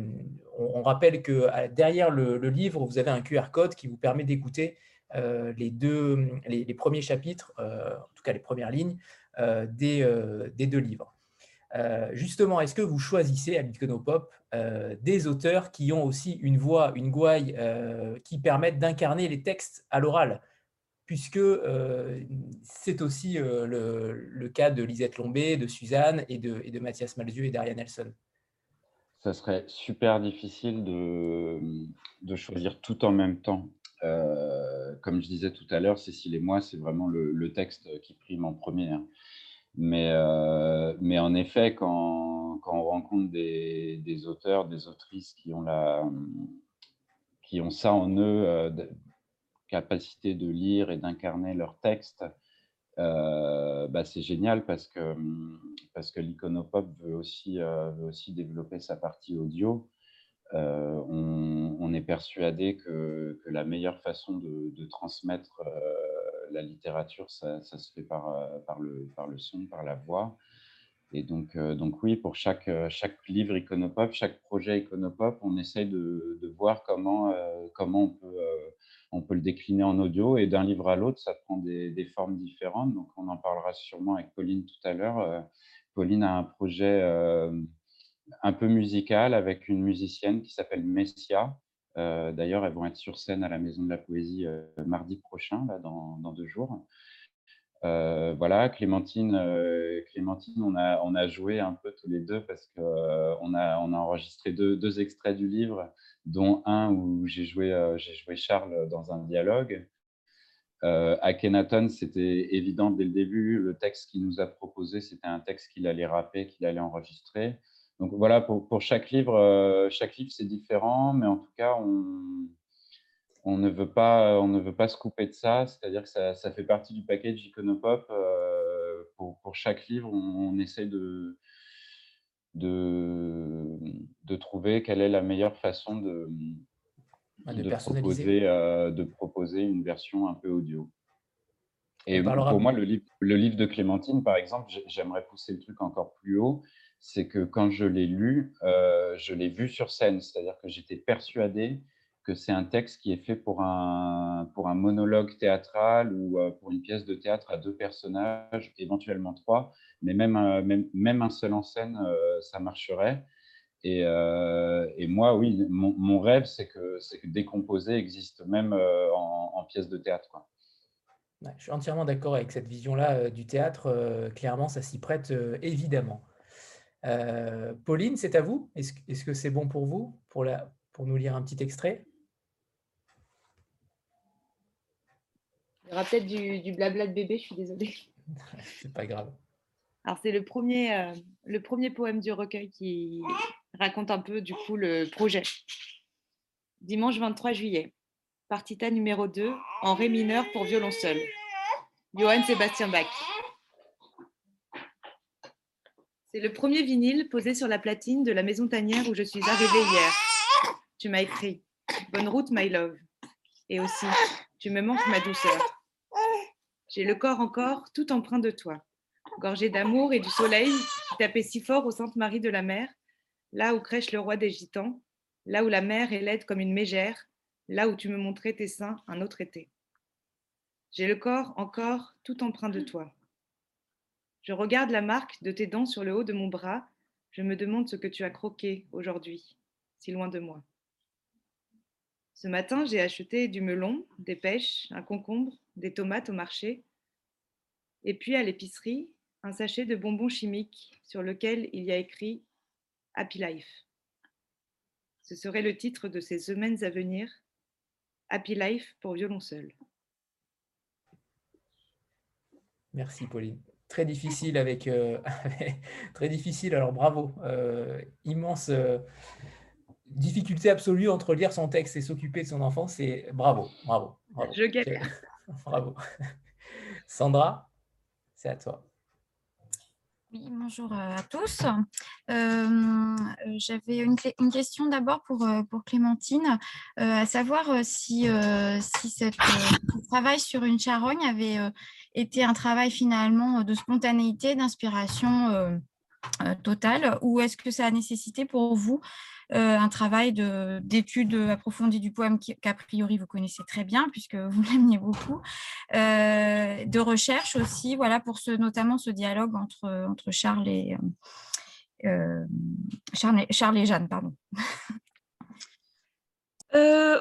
Speaker 1: on, rappelle que derrière le, livre, vous avez un QR code qui vous permet d'écouter euh, les, les, premiers chapitres, en tout cas les premières lignes, des, des, deux livres. justement, est-ce que vous choisissez à l'Iconopop des auteurs qui ont aussi une voix, une gouaille qui permettent d'incarner les textes à l'oral? Puisque c'est aussi le, cas de Lisette Lombé, de Suzanne et de, Mathias Malzieu et d'Ariane Nelson
Speaker 2: ça serait super difficile de, de, choisir tout en même temps. Euh, comme je disais tout à l'heure, Cécile et moi, c'est vraiment le, texte qui prime en premier. Hein. Mais, euh, mais en effet, quand, quand on rencontre des, auteurs, des autrices qui ont, la, qui ont ça en eux, euh, capacité de lire et d'incarner leur texte, euh, bah, c'est génial parce que, parce que l'iconopop veut aussi, euh, veut aussi développer sa partie audio. Euh, on, est persuadé que, que, la meilleure façon de, de transmettre la littérature, ça, ça, se fait par, par, le, par le son, par la voix. Et donc, donc oui, pour chaque, chaque livre iconopop, chaque projet iconopop, on essaye de, de voir comment, comment on peut on peut le décliner en audio et d'un livre à l'autre, ça prend des, formes différentes. Donc, on en parlera sûrement avec Pauline tout à l'heure. Euh, Pauline a un projet euh, un peu musical avec une musicienne qui s'appelle Messia. Euh, d'ailleurs, elles vont être sur scène à la Maison de la Poésie mardi prochain, là, dans, deux jours. Voilà, Clémentine, Clémentine on, a, on a joué un peu tous les deux parce qu'on a, on a enregistré deux extraits du livre dont un où j'ai joué, euh, j'ai joué Charles dans un dialogue. Euh, à Kenaton, c'était évident dès le début, le texte qu'il nous a proposé, c'était un texte qu'il allait rapper, qu'il allait enregistrer. Donc voilà, pour, pour chaque livre, euh, chaque livre c'est différent, mais en tout cas, on, on, ne veut pas, on ne veut pas se couper de ça, c'est-à-dire que ça, ça, fait partie du package Iconopop. Euh, pour, pour, chaque livre, on, on essaie de, de, de trouver quelle est la meilleure façon de,
Speaker 1: de,
Speaker 2: proposer, euh, de proposer une version un peu audio. Et pour moi, le livre, le livre de Clémentine, par exemple, j'aimerais pousser le truc encore plus haut. C'est que quand je l'ai lu, euh, je l'ai vu sur scène. C'est-à-dire que j'étais persuadé que c'est un texte qui est fait pour un, pour un monologue théâtral ou euh, pour une pièce de théâtre à deux personnages, éventuellement trois, mais même, euh, même, même un seul en scène, euh, ça marcherait. Et, et, moi, oui, mon, rêve, c'est que, que Décomposé existe même en, pièce de théâtre.
Speaker 1: Je suis entièrement d'accord avec cette vision-là du théâtre. clairement, ça s'y prête évidemment. Pauline, c'est à vous? Est-ce est -ce que c'est bon pour vous? Pour, la, pour nous lire un petit extrait?
Speaker 4: Il y aura peut-être du, blabla de bébé, je suis désolée.
Speaker 1: c'est pas grave.
Speaker 4: Alors, c'est le premier, euh, le premier poème du recueil qui raconte un peu, du coup, le projet. Dimanche 23 juillet, partita numéro 2, en ré mineur pour violon seul. Johann Sébastien Bach. C'est le premier vinyle posé sur la platine de la maison tanière où je suis arrivée hier. Tu m'as écrit Bonne route, my love. Et aussi, tu me manques, ma douceur. J'ai le corps encore tout empreint de toi, gorgé d'amour et du soleil qui tapait si fort aux Sainte Marie de la mer, là où crèche le roi des Gitans, là où la mer est laide comme une mégère, là où tu me montrais tes seins un autre été. J'ai le corps encore tout empreint de toi. Je regarde la marque de tes dents sur le haut de mon bras, je me demande ce que tu as croqué aujourd'hui, si loin de moi. Ce matin, j'ai acheté du melon, des pêches, un concombre, des tomates au marché. Et puis à l'épicerie, un sachet de bonbons chimiques sur lequel il y a écrit Happy Life. Ce serait le titre de ces semaines à venir. Happy Life pour violon seul.
Speaker 1: Merci Pauline. Très difficile avec, euh, très difficile. Alors bravo, euh, immense. Euh, difficulté absolue entre lire son texte et s'occuper de son enfant, c'est bravo, bravo,
Speaker 4: Je galère.
Speaker 1: bravo. Sandra, c'est à toi.
Speaker 5: Oui, bonjour euh, à tous. Euh, j'avais une, question d'abord pour, euh, Clémentine, à savoir si, ce travail sur une charogne avait été un travail finalement de spontanéité, d'inspiration totale, ou est-ce que ça a nécessité pour vous euh, un travail d'étude approfondie du poème qu'a priori vous connaissez très bien puisque vous l'aimiez beaucoup, euh, de recherche aussi, voilà pour ce, notamment ce dialogue entre, entre Charles et, Charles, Charles et Jeanne, pardon.
Speaker 3: Euh,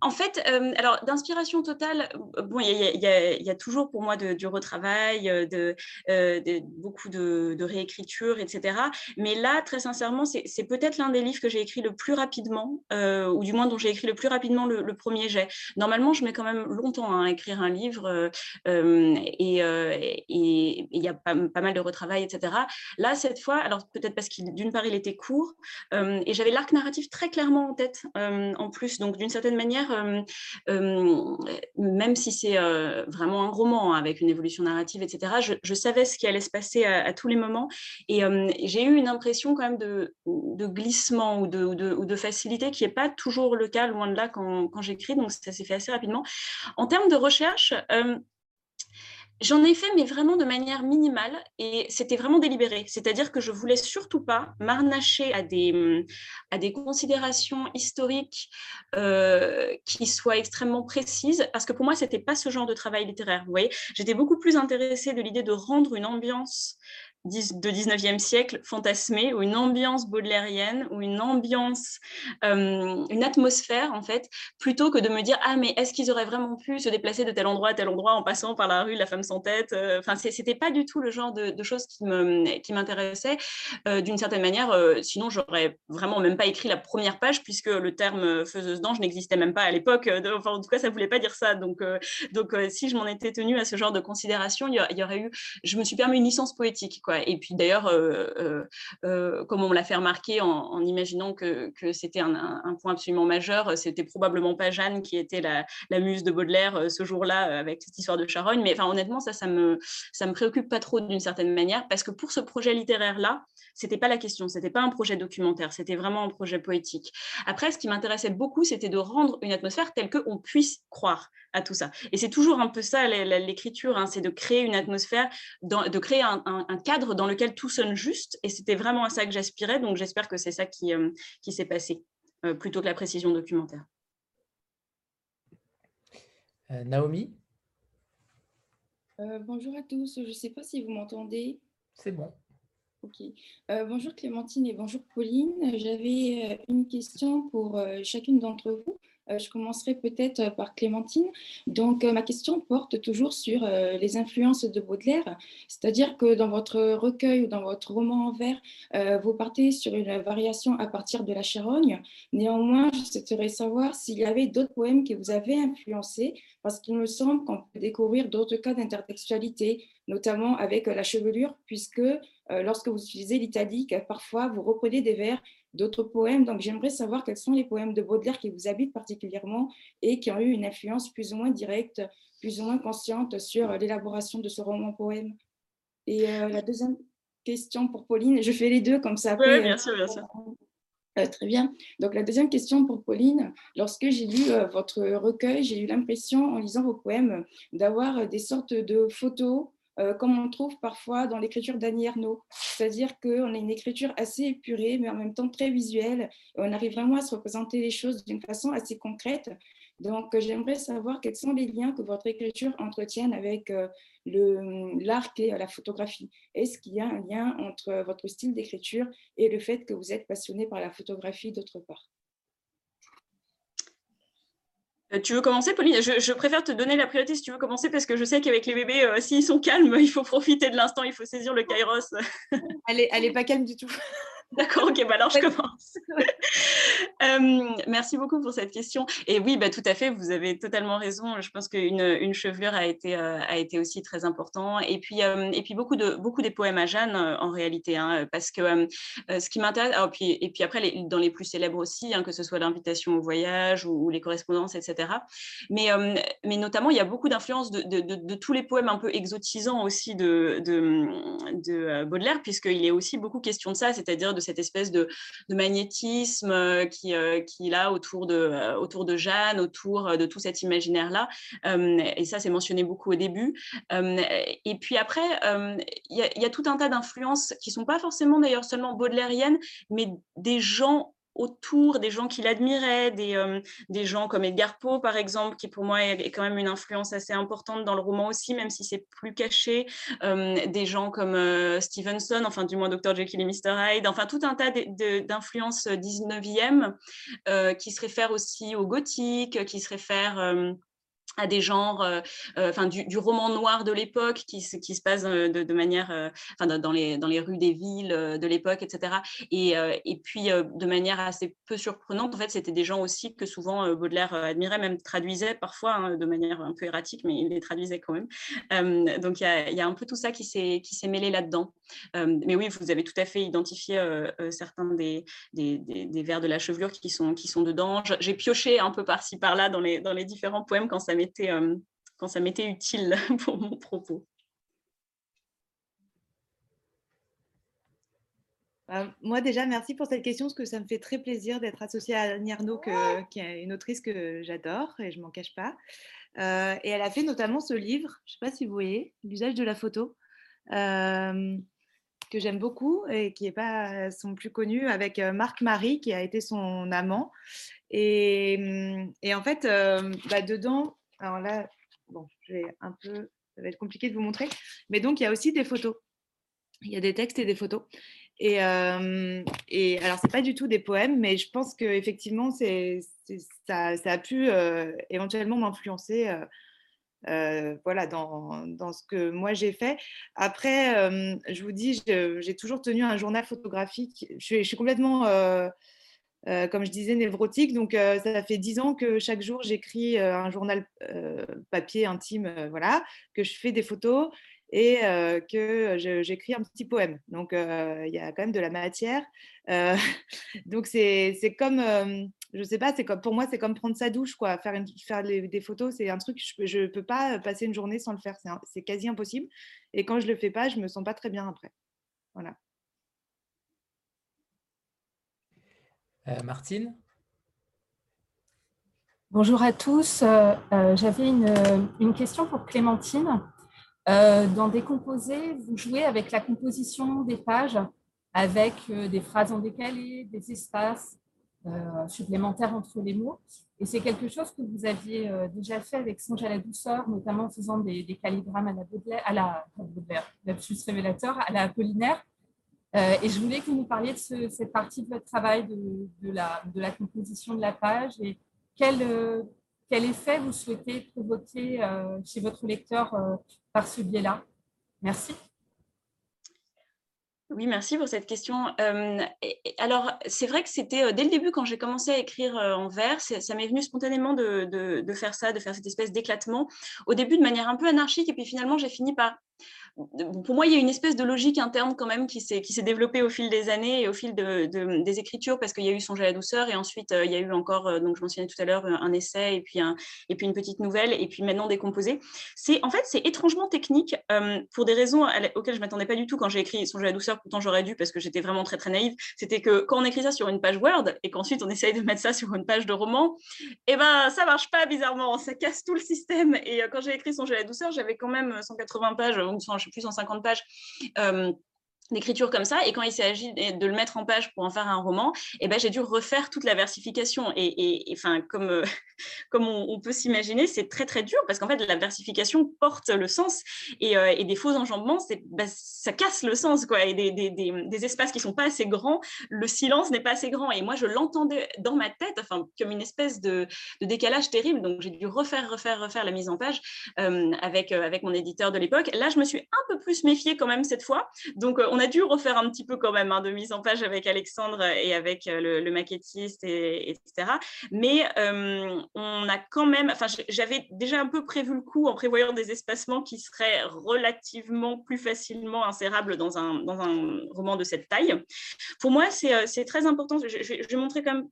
Speaker 3: en fait, euh, alors d'inspiration totale, bon, il y, a toujours pour moi du retravail, euh, de, beaucoup de, réécriture, etc. Mais là, très sincèrement, c'est peut-être l'un des livres que j'ai écrit le plus rapidement, ou du moins dont j'ai écrit le plus rapidement le, premier jet. Normalement, je mets quand même longtemps hein, à écrire un livre, et il y a pas, mal de retravail, etc. Là, cette fois, alors peut-être parce qu'il d'une part il était court, et j'avais l'arc narratif très clairement en tête. en Donc, d'une certaine manière, euh, euh, même si c'est euh, vraiment un roman hein, avec une évolution narrative, etc., je, savais ce qui allait se passer à, tous les moments. Et j'ai eu une impression quand même de, glissement ou de, facilité qui n'est pas toujours le cas, loin de là, quand, quand j'écris. Donc, ça s'est fait assez rapidement. En termes de recherche, J'en ai fait, mais vraiment de manière minimale, et c'était vraiment délibéré. C'est-à-dire que je voulais surtout pas m'arnacher à des, hum, considérations historiques euh, qui soient extrêmement précises, parce que pour moi, c'était pas ce genre de travail littéraire. Vous voyez, j'étais beaucoup plus intéressée de l'idée de rendre une ambiance de 19e siècle fantasmé, ou une ambiance baudelairienne, ou une ambiance, euh, une atmosphère, en fait, plutôt que de me dire, ah, mais est-ce qu'ils auraient vraiment pu se déplacer de tel endroit à tel endroit en passant par la rue la femme sans tête euh, Enfin, c'était pas du tout le genre de, choses qui m'intéressaient, qui euh, d'une certaine manière. sinon, j'aurais vraiment même pas écrit la première page, puisque le terme faiseuse d'ange n'existait même pas à l'époque. Enfin, en tout cas, ça voulait pas dire ça. Donc, donc si je m'en étais tenue à ce genre de considération, il y, aurait eu... Je me suis permis une licence poétique, quoi. Et puis d'ailleurs, euh, euh, euh, comme on me l'a fait remarquer en, imaginant que, c'était un, point absolument majeur, c'était probablement pas Jeanne qui était la, muse de Baudelaire ce jour-là avec cette histoire de Charogne. Mais enfin, honnêtement, ça, ça me, ça me préoccupe pas trop d'une certaine manière parce que pour ce projet littéraire-là, c'était pas la question, c'était pas un projet documentaire, c'était vraiment un projet poétique. Après, ce qui m'intéressait beaucoup, c'était de rendre une atmosphère telle qu'on puisse croire à tout ça. Et c'est toujours un peu ça l'écriture, hein, c'est de créer une atmosphère, de créer un, cadre dans lequel tout sonne juste. Et c'était vraiment à ça que j'aspirais. Donc j'espère que c'est ça qui, euh, qui s'est passé, euh, plutôt que la précision documentaire.
Speaker 1: Euh, Naomi?
Speaker 6: Bonjour à tous. Je ne sais pas si vous m'entendez.
Speaker 1: C'est bon.
Speaker 6: Ok. bonjour Clémentine et bonjour Pauline. J'avais une question pour chacune d'entre vous. Euh, je commencerai peut-être euh, par Clémentine. Donc, euh, ma question porte toujours sur les influences de Baudelaire, c'est-à-dire que dans votre recueil ou dans votre roman en vers, vous partez sur une variation à partir de la charogne. Néanmoins, je souhaiterais savoir s'il y avait d'autres poèmes qui vous avaient influencé, parce qu'il me semble qu'on peut découvrir d'autres cas d'intertextualité, notamment avec la chevelure, puisque lorsque vous utilisez l'italique, parfois vous reprenez des vers d'autres poèmes. Donc, j'aimerais savoir quels sont les poèmes de Baudelaire qui vous habitent particulièrement et qui ont eu une influence plus ou moins directe, plus ou moins consciente sur l'élaboration de ce roman-poème. Et euh, la deuxième question pour Pauline, je fais les deux comme ça.
Speaker 3: oui, bien sûr, bien sûr.
Speaker 6: Euh, très bien. Donc, la deuxième question pour Pauline. Lorsque j'ai lu euh, votre recueil, j'ai eu l'impression, en lisant vos poèmes, d'avoir des sortes de photos euh, comme on trouve parfois dans l'écriture d'Annie Ernaux. C'est-à-dire qu'on a une écriture assez épurée, mais en même temps très visuelle. on arrive vraiment à se représenter les choses d'une façon assez concrète. Donc, j'aimerais savoir quels sont les liens que votre écriture entretienne avec euh, l'art et la photographie. Est-ce qu'il y a un lien entre votre style d'écriture et le fait que vous êtes passionné par la photographie d'autre part?
Speaker 3: euh, tu veux commencer, Pauline? Je, préfère te donner la priorité si tu veux commencer parce que je sais qu'avec les bébés, euh, s'ils sont calmes, il faut profiter de l'instant, il faut saisir le kairos.
Speaker 4: elle n'est pas calme du tout.
Speaker 3: D'accord, ok, bah alors je commence. Euh, merci beaucoup pour cette question. Et oui, bah, tout à fait, vous avez totalement raison. Je pense qu'une une chevelure a été, euh, a été aussi très important. Et puis, euh, et puis beaucoup, de, beaucoup des poèmes à Jeanne, en réalité, hein, parce que ce qui m'intéresse, ah, puis, et puis après, les, dans les plus célèbres aussi, hein, que ce soit l'invitation au voyage ou, les correspondances, etc. Mais, mais notamment, il y a beaucoup d'influence de, de, de, tous les poèmes un peu exotisants aussi de, de, Baudelaire, puisqu'il est aussi beaucoup question de ça, c'est-à-dire de cette espèce de, magnétisme euh, qui, euh, qui là autour de, euh, autour de Jeanne, autour de tout cet imaginaire-là. et ça, c'est mentionné beaucoup au début. et puis après, il y, a tout un tas d'influences qui sont pas forcément d'ailleurs seulement baudelairiennes, mais des gens autour, des gens qu'il admirait, des, des gens comme Edgar Poe, par exemple, qui pour moi est, quand même une influence assez importante dans le roman aussi, même si c'est plus caché, des gens comme Stevenson, enfin du moins Dr. Jekyll et Mr. Hyde, enfin tout un tas d'influences 19e qui se réfèrent aussi au gothique, qui se réfèrent à des genres, euh, euh, du, roman noir de l'époque qui, qui, se passe euh, de, manière, dans les, dans les rues des villes de l'époque, etc. Et, et puis de manière assez peu surprenante, en fait, c'était des gens aussi que souvent Baudelaire admirait, même traduisait parfois hein, de manière un peu erratique, mais il les traduisait quand même. donc il y a, y a, un peu tout ça qui s'est mêlé là-dedans. mais oui, vous avez tout à fait identifié certains des, des, des, vers de la chevelure qui sont qui sont dedans. J'ai pioché un peu par-ci par-là dans les dans les différents poèmes quand ça m'est euh, quand ça m'était utile pour mon propos.
Speaker 4: Euh, moi déjà, merci pour cette question, parce que ça me fait très plaisir d'être associée à Annie Arnaud, qui est une autrice que j'adore et je m'en cache pas. Euh, et elle a fait notamment ce livre, je ne sais pas si vous voyez, l'usage de la photo, que j'aime beaucoup et qui n'est pas son plus connu, avec Marc Marie, qui a été son amant. Et, et en fait, bah, dedans, alors là, bon, un peu, ça va être compliqué de vous montrer, mais donc il y a aussi des photos. Il y a des textes et des photos. Et, euh, et alors, c'est pas du tout des poèmes, mais je pense qu'effectivement, ça, ça, a pu euh, éventuellement m'influencer euh, voilà, dans, dans, ce que moi j'ai fait. Après, je vous dis, j'ai toujours tenu un journal photographique. Je suis complètement euh, comme je disais, névrotique. Donc, euh, ça fait dix ans que chaque jour, j'écris euh, un journal papier intime, voilà, que je fais des photos et que j'écris un petit poème. Donc, il y a quand même de la matière. donc, c'est comme, je sais pas, comme, pour moi, c'est comme prendre sa douche, quoi. Faire, faire des photos, c'est un truc, je ne peux pas passer une journée sans le faire. C'est quasi impossible. Et quand je le fais pas, je me sens pas très bien après. Voilà.
Speaker 1: Martine?
Speaker 7: Bonjour à tous. Euh, euh, j'avais une, question pour Clémentine. dans Décomposer, vous jouez avec la composition des pages, avec des phrases en décalé, des espaces supplémentaires entre les mots. Et c'est quelque chose que vous aviez déjà fait avec Songe à la douceur, notamment en faisant des, des calligrammes à la Baudelaire, à la Baudelaire, révélateur, à la Apollinaire. Euh, et je voulais que vous nous parliez de cette partie de votre travail de, la, composition de la page et quel, euh, effet vous souhaitez provoquer euh, chez votre lecteur par ce biais-là? Merci.
Speaker 3: Oui, merci pour cette question. alors, c'est vrai que c'était dès le début, quand j'ai commencé à écrire en vers, ça m'est venu spontanément de, de, faire ça, de faire cette espèce d'éclatement. Au début, de manière un peu anarchique, et puis finalement, j'ai fini par pour moi, il y a une espèce de logique interne quand même qui s'est développée au fil des années et au fil de, des écritures, parce qu'il y a eu Songe à la douceur, et ensuite euh, il y a eu encore, euh, donc je mentionnais tout à l'heure, un essai, et puis, une petite nouvelle, et puis maintenant décomposé. C'est En fait, c'est étrangement technique, euh, pour des raisons auxquelles je ne m'attendais pas du tout quand j'ai écrit Songe à la douceur, pourtant j'aurais dû, parce que j'étais vraiment très très naïve, c'était que quand on écrit ça sur une page Word, et qu'ensuite on essaye de mettre ça sur une page de roman, et eh ben ça marche pas bizarrement, ça casse tout le système. Et quand j'ai écrit Songe à douceur, j'avais quand même 180 pages, ou plus 150 pages euh, d'écriture comme ça et quand il s'agit de le mettre en page pour en faire un roman eh ben j'ai dû refaire toute la versification. Et enfin comme euh, comme on, peut s'imaginer c'est très très dur parce qu'en fait la versification porte le sens. Et, euh, et des faux enjambements bah, ça casse le sens quoi. Et des, des, des, espaces qui sont pas assez grands le silence n'est pas assez grand. Et moi je l'entendais dans ma tête enfin comme une espèce de, de décalage terrible. Donc j'ai dû refaire refaire refaire la mise en page avec avec mon éditeur de l'époque. Là je me suis un peu plus méfiée quand même cette fois. Donc on a dû refaire un petit peu quand même hein, de mise en page avec Alexandre et avec euh, le, maquettiste, et, etc. Mais euh, on a quand même, enfin, j'avais déjà un peu prévu le coup en prévoyant des espacements qui seraient relativement plus facilement insérables dans un, dans un roman de cette taille. Pour moi, c'est euh, très important. Je, je, vais montrer quand même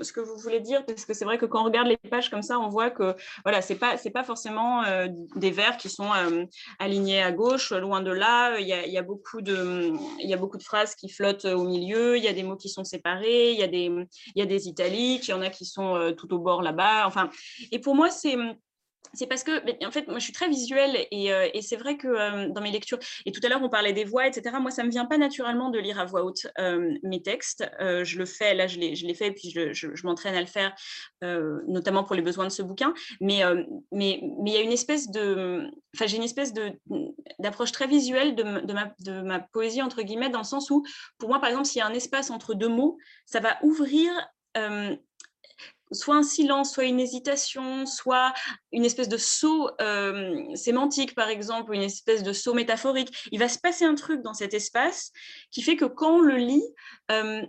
Speaker 3: ce que vous voulez dire, parce que c'est vrai que quand on regarde les pages comme ça, on voit que voilà, c'est pas c'est pas forcément euh, des vers qui sont euh, alignés à gauche, loin de là. Il y a, il y a beaucoup de il y a beaucoup de phrases qui flottent au milieu. Il y a des mots qui sont séparés. Il y a des il y a des italiques. Il y en a qui sont euh, tout au bord là-bas. Enfin, et pour moi c'est c'est parce que, en fait, moi, je suis très visuelle et, euh, c'est vrai que euh, dans mes lectures, et tout à l'heure, on parlait des voix, etc. Moi, ça ne me vient pas naturellement de lire à voix haute euh, mes textes. je le fais, là, je l'ai fait, puis je, m'entraîne à le faire, notamment pour les besoins de ce bouquin. Mais mais il y a une espèce de, enfin, j'ai une espèce d'approche très visuelle de, ma, de ma poésie entre guillemets, dans le sens où, pour moi, par exemple, s'il y a un espace entre deux mots, ça va ouvrir soit un silence, soit une hésitation, soit une espèce de saut euh, sémantique, par exemple, ou une espèce de saut métaphorique. Il va se passer un truc dans cet espace qui fait que quand on le lit, euh,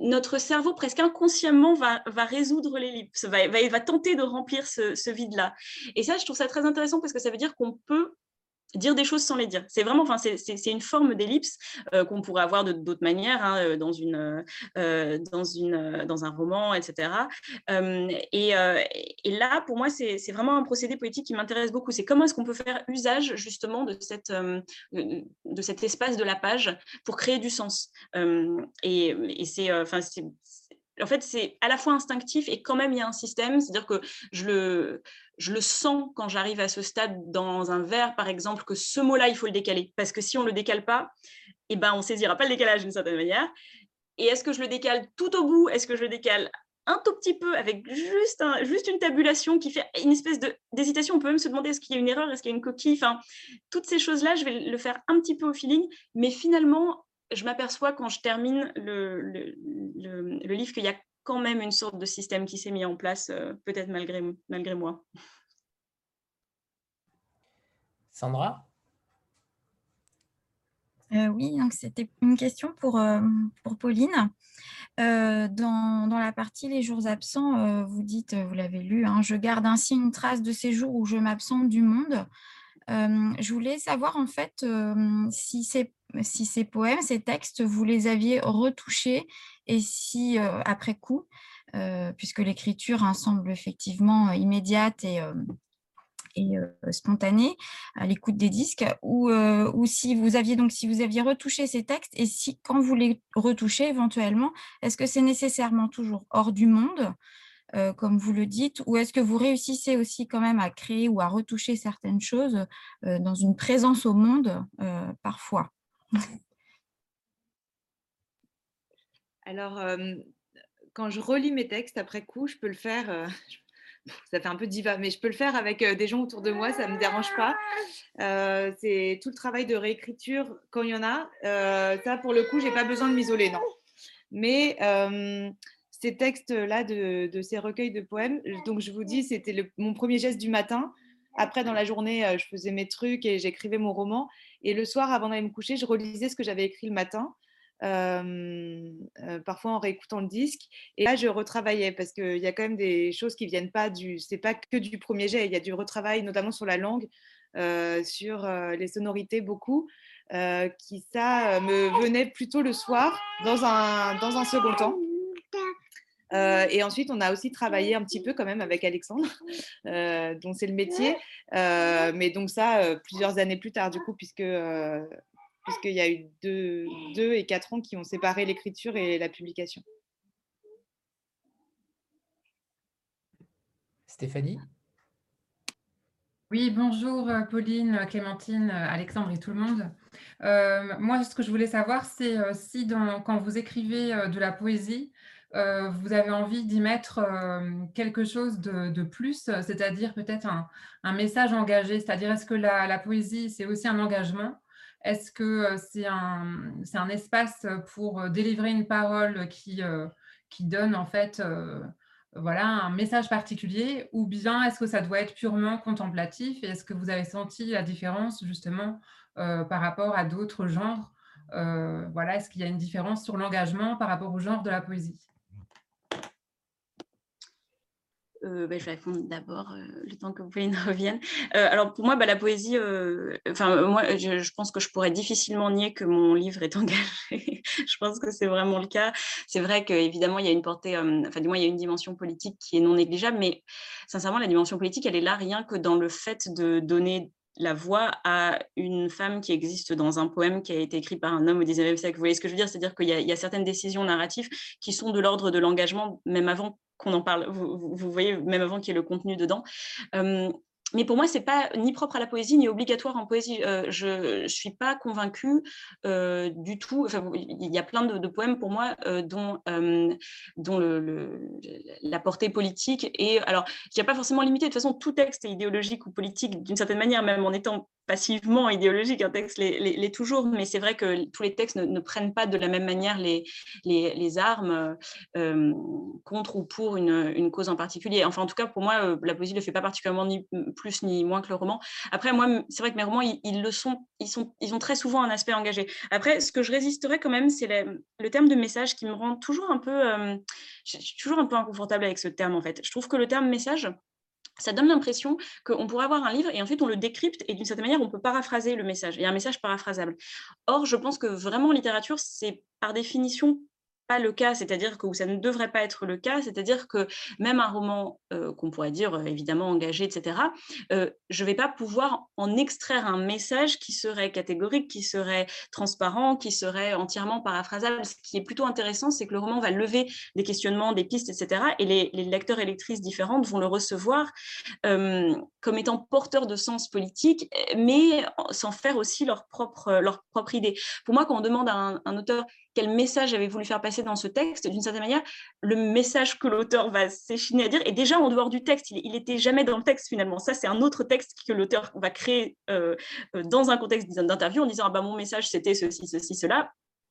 Speaker 3: notre cerveau, presque inconsciemment, va, résoudre l'ellipse, va, va, va, tenter de remplir ce, ce vide-là. Et ça, je trouve ça très intéressant parce que ça veut dire qu'on peut dire des choses sans les dire. C'est vraiment, enfin, c'est une forme d'ellipse euh, qu'on pourrait avoir de d'autres manières hein, euh, dans une, euh, dans dans un roman, etc. Et, et, là, pour moi, c'est vraiment un procédé poétique qui m'intéresse beaucoup. C'est comment est-ce qu'on peut faire usage justement de cet espace de la page pour créer du sens. et, c'est, en fait, c'est à la fois instinctif et quand même il y a un système. C'est-à-dire que je le, je le sens quand j'arrive à ce stade dans un verre, par exemple, que ce mot-là, il faut le décaler. Parce que si on ne le décale pas, eh ben, on ne saisira pas le décalage d'une certaine manière. Et est-ce que je le décale tout au bout? Est-ce que je le décale un tout petit peu avec juste, juste une tabulation qui fait une espèce d'hésitation? On peut même se demander est-ce qu'il y a une erreur, est-ce qu'il y a une coquille? Enfin, toutes ces choses-là, je vais le faire un petit peu au feeling. Mais finalement, je m'aperçois quand je termine le, le livre qu'il y a quand même une sorte de système qui s'est mis en place, euh, peut-être malgré, malgré moi.
Speaker 1: Sandra?
Speaker 5: Euh, Oui, donc c'était une question pour, euh, pour Pauline. dans, dans, la partie Les jours absents, vous dites, vous l'avez lu, hein, je garde ainsi une trace de ces jours où je m'absente du monde. je voulais savoir en fait si ces, si ces poèmes, ces textes, vous les aviez retouchés et si après coup, puisque l'écriture hein, semble effectivement immédiate et, spontanée à l'écoute des disques, ou, ou si vous aviez donc si vous aviez retouché ces textes et si quand vous les retouchez éventuellement, est-ce que c'est nécessairement toujours hors du monde comme vous le dites, ou est-ce que vous réussissez aussi quand même à créer ou à retoucher certaines choses dans une présence au monde parfois?
Speaker 4: Alors, quand je relis mes textes après coup, je peux le faire. ça fait un peu diva, mais je peux le faire avec des gens autour de moi, ça ne me dérange pas. c'est tout le travail de réécriture quand il y en a. ça, pour le coup, j'ai pas besoin de m'isoler, non. Mais ces textes-là de, ces recueils de poèmes, donc je vous dis, c'était mon premier geste du matin. Après, dans la journée, je faisais mes trucs et j'écrivais mon roman. Et le soir, avant d'aller me coucher, je relisais ce que j'avais écrit le matin parfois en réécoutant le disque. Et là, je retravaillais parce qu'il y a quand même des choses qui viennent pas du. C'est pas que du premier jet. Il y a du retravail, notamment sur la langue, sur les sonorités beaucoup, qui ça me venait plutôt le soir dans un dans un second temps. Et ensuite, on a aussi travaillé un petit peu quand même avec Alexandre, dont c'est le métier. mais donc ça, plusieurs années plus tard, du coup, puisque puisqu'il y a eu deux, deux, et quatre ans qui ont séparé l'écriture et la publication.
Speaker 1: Stéphanie?
Speaker 8: Oui, bonjour euh, Pauline, Clémentine, Alexandre et tout le monde. Euh, moi, ce que je voulais savoir, c'est euh, si quand vous écrivez de la poésie, vous avez envie d'y mettre quelque chose de, plus, c'est-à-dire peut-être un, message engagé, c'est-à-dire est-ce que la poésie, c'est aussi un engagement? Est-ce que c'est un, espace pour délivrer une parole qui, qui donne en fait voilà, un message particulier? Ou bien est-ce que ça doit être purement contemplatif? Et est-ce que vous avez senti la différence justement par rapport à d'autres genres? Voilà, Est-ce qu'il y a une différence sur l'engagement par rapport au genre de la poésie?
Speaker 3: Euh, bah, je vais répondre d'abord euh, le temps que Pauline revienne. Euh, alors pour moi, bah, la poésie, enfin moi, je, pense que je pourrais difficilement nier que mon livre est engagé. je pense que c'est vraiment le cas. C'est vrai qu'évidemment, il y a une portée, enfin du moins, il y a une dimension politique qui est non négligeable, mais sincèrement, la dimension politique, elle est là rien que dans le fait de donner la voix à une femme qui existe dans un poème qui a été écrit par un homme au 19e siècle. Vous voyez ce que je veux dire? C'est-à-dire qu'il y, a certaines décisions narratives qui sont de l'ordre de l'engagement, même avant qu'on en parle. Vous, voyez, même avant qu'il y ait le contenu dedans. mais pour moi, c'est pas ni propre à la poésie ni obligatoire en poésie. Euh, je ne suis pas convaincue euh, du tout. Enfin, il y a plein de, poèmes pour moi euh, dont, dont la portée politique est. Alors, je a pas forcément limité. De toute façon, tout texte est idéologique ou politique d'une certaine manière, même en étant passivement idéologique. Un texte l'est toujours, mais c'est vrai que tous les textes ne, prennent pas de la même manière les, les, les armes contre ou pour une, une, cause en particulier. Enfin, en tout cas, pour moi, la poésie ne fait pas particulièrement ni plus ni moins que le roman. Après, moi, c'est vrai que mes romans, ils, le sont, ils sont, ils ont très souvent un aspect engagé. Après, ce que je résisterais quand même, c'est le terme de message qui me rend toujours un peu, euh, toujours un peu inconfortable avec ce terme en fait. Je trouve que le terme message, ça donne l'impression qu'on pourrait avoir un livre et en fait on le décrypte et d'une certaine manière on peut paraphraser le message. Il y a un message paraphrasable. Or, je pense que vraiment en littérature, c'est par définition pas le cas, c'est-à-dire que ça ne devrait pas être le cas, c'est-à-dire que même un roman euh, qu'on pourrait dire euh, évidemment engagé, etc., euh, je ne vais pas pouvoir en extraire un message qui serait catégorique, qui serait transparent, qui serait entièrement paraphrasable. Ce qui est plutôt intéressant, c'est que le roman va lever des questionnements, des pistes, etc., et les, lecteurs et lectrices différentes vont le recevoir comme étant porteur de sens politique, mais sans faire aussi leur propre, leur propre idée. Pour moi, quand on demande à un auteur quel message j'avais voulu faire passer dans ce texte, d'une certaine manière, le message que l'auteur va s'échiner à dire est déjà en dehors du texte. Il n'était jamais dans le texte finalement. Ça, c'est un autre texte que l'auteur va créer euh, euh, dans un contexte d'interview en disant ah bah, mon message c'était ceci, ceci, cela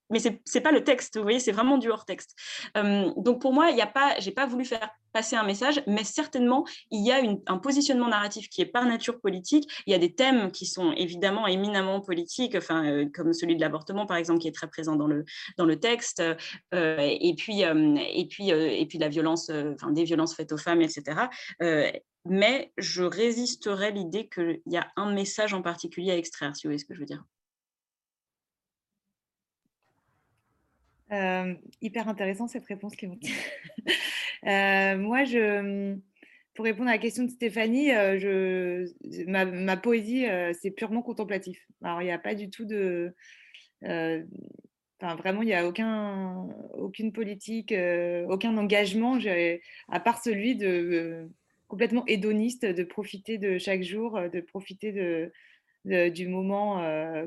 Speaker 3: mais ce n'est pas le texte, vous voyez, c'est vraiment du hors-texte. Euh, donc pour moi, je n'ai pas, pas voulu faire passer un message, mais certainement, il y a un positionnement narratif qui est par nature politique. Il y a des thèmes qui sont évidemment éminemment politiques, enfin, euh, comme celui de l'avortement, par exemple, qui est très présent dans le, dans le texte, euh, et, puis, et, puis, et puis la violence, enfin, des violences faites aux femmes, etc. mais je résisterai l'idée qu'il y a un message en particulier à extraire, si vous voyez ce que je veux dire.
Speaker 4: Euh, hyper intéressant cette réponse, Clémentine. euh, moi, je, pour répondre à la question de Stéphanie, euh, je, ma, poésie, c'est purement contemplatif. Alors, il n'y a pas du tout de. Vraiment, il n'y a aucun, aucune politique, aucun engagement, à part celui de complètement hédoniste, de profiter de chaque jour, de profiter de, du moment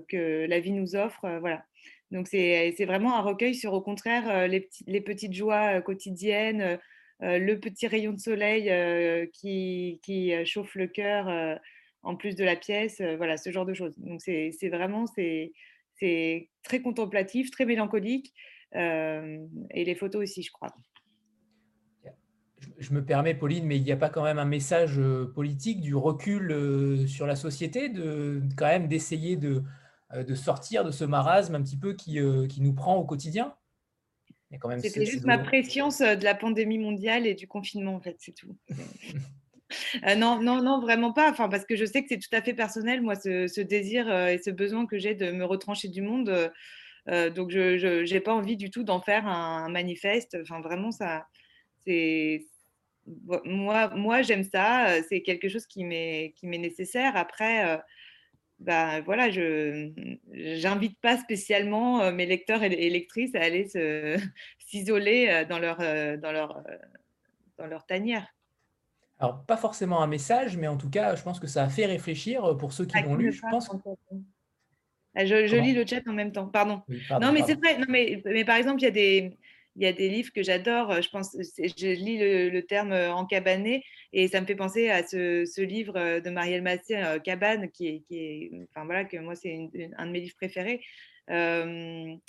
Speaker 4: que la vie nous offre. voilà. Donc, c'est vraiment un recueil sur, au contraire, euh, les, les petites joies euh, quotidiennes, euh, le petit rayon de soleil qui, qui, chauffe le cœur en plus de la pièce, voilà, ce genre de choses. Donc, c'est vraiment, c'est très contemplatif, très mélancolique, et les photos aussi, je crois.
Speaker 1: Je me permets, Pauline, mais il n'y a pas quand même un message politique du recul sur la société, de, quand même d'essayer de, de sortir de ce marasme un petit peu qui, euh, qui nous prend au quotidien
Speaker 4: C'était juste ma préscience euh, de la pandémie mondiale et du confinement, en fait, c'est tout. non, non, non, vraiment pas. Enfin, parce que je sais que c'est tout à fait personnel, moi, ce, désir et ce besoin que j'ai de me retrancher du monde. donc, je n'ai pas envie du tout d'en faire un, manifeste. Enfin, vraiment, ça, c'est moi, moi j'aime ça. C'est quelque chose qui m'est nécessaire. Après, ben voilà, je n'invite pas spécialement euh, mes lecteurs et lectrices à aller s'isoler euh, dans leur, euh, dans, leur, dans leur tanière.
Speaker 1: Alors, pas forcément un message, mais en tout cas, je pense que ça a fait réfléchir pour ceux qui ah, l'ont lu. Je pense.
Speaker 4: Ah, je, lis le chat en même temps, pardon. non, mais c'est vrai. Non, mais, mais par exemple, il y a des, il y a des livres que j'adore. Euh, je pense, je lis le, terme euh, encabané et ça me fait penser à ce, livre euh, de Marielle Massé, Cabane, qui est, qui est, enfin voilà, que moi c'est un de mes livres préférés. bon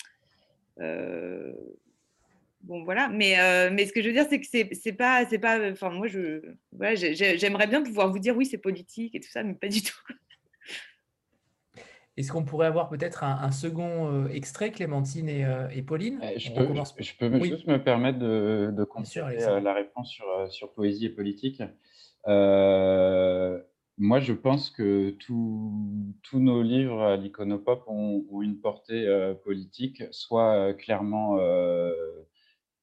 Speaker 4: voilà, mais, mais ce que je veux dire, c'est que c'est pas, c'est pas, enfin moi je, voilà, j'aimerais bien pouvoir vous dire oui c'est politique et tout ça, mais pas du tout.
Speaker 1: Est-ce qu'on pourrait avoir peut-être un, second euh, extrait, Clémentine et, euh, Pauline?
Speaker 2: Eh, je peux, je, peux juste me permettre de, de euh, la réponse sur, sur, poésie et politique. moi, je pense que tous nos livres à l'iconopop ont, une portée politique, soit clairement,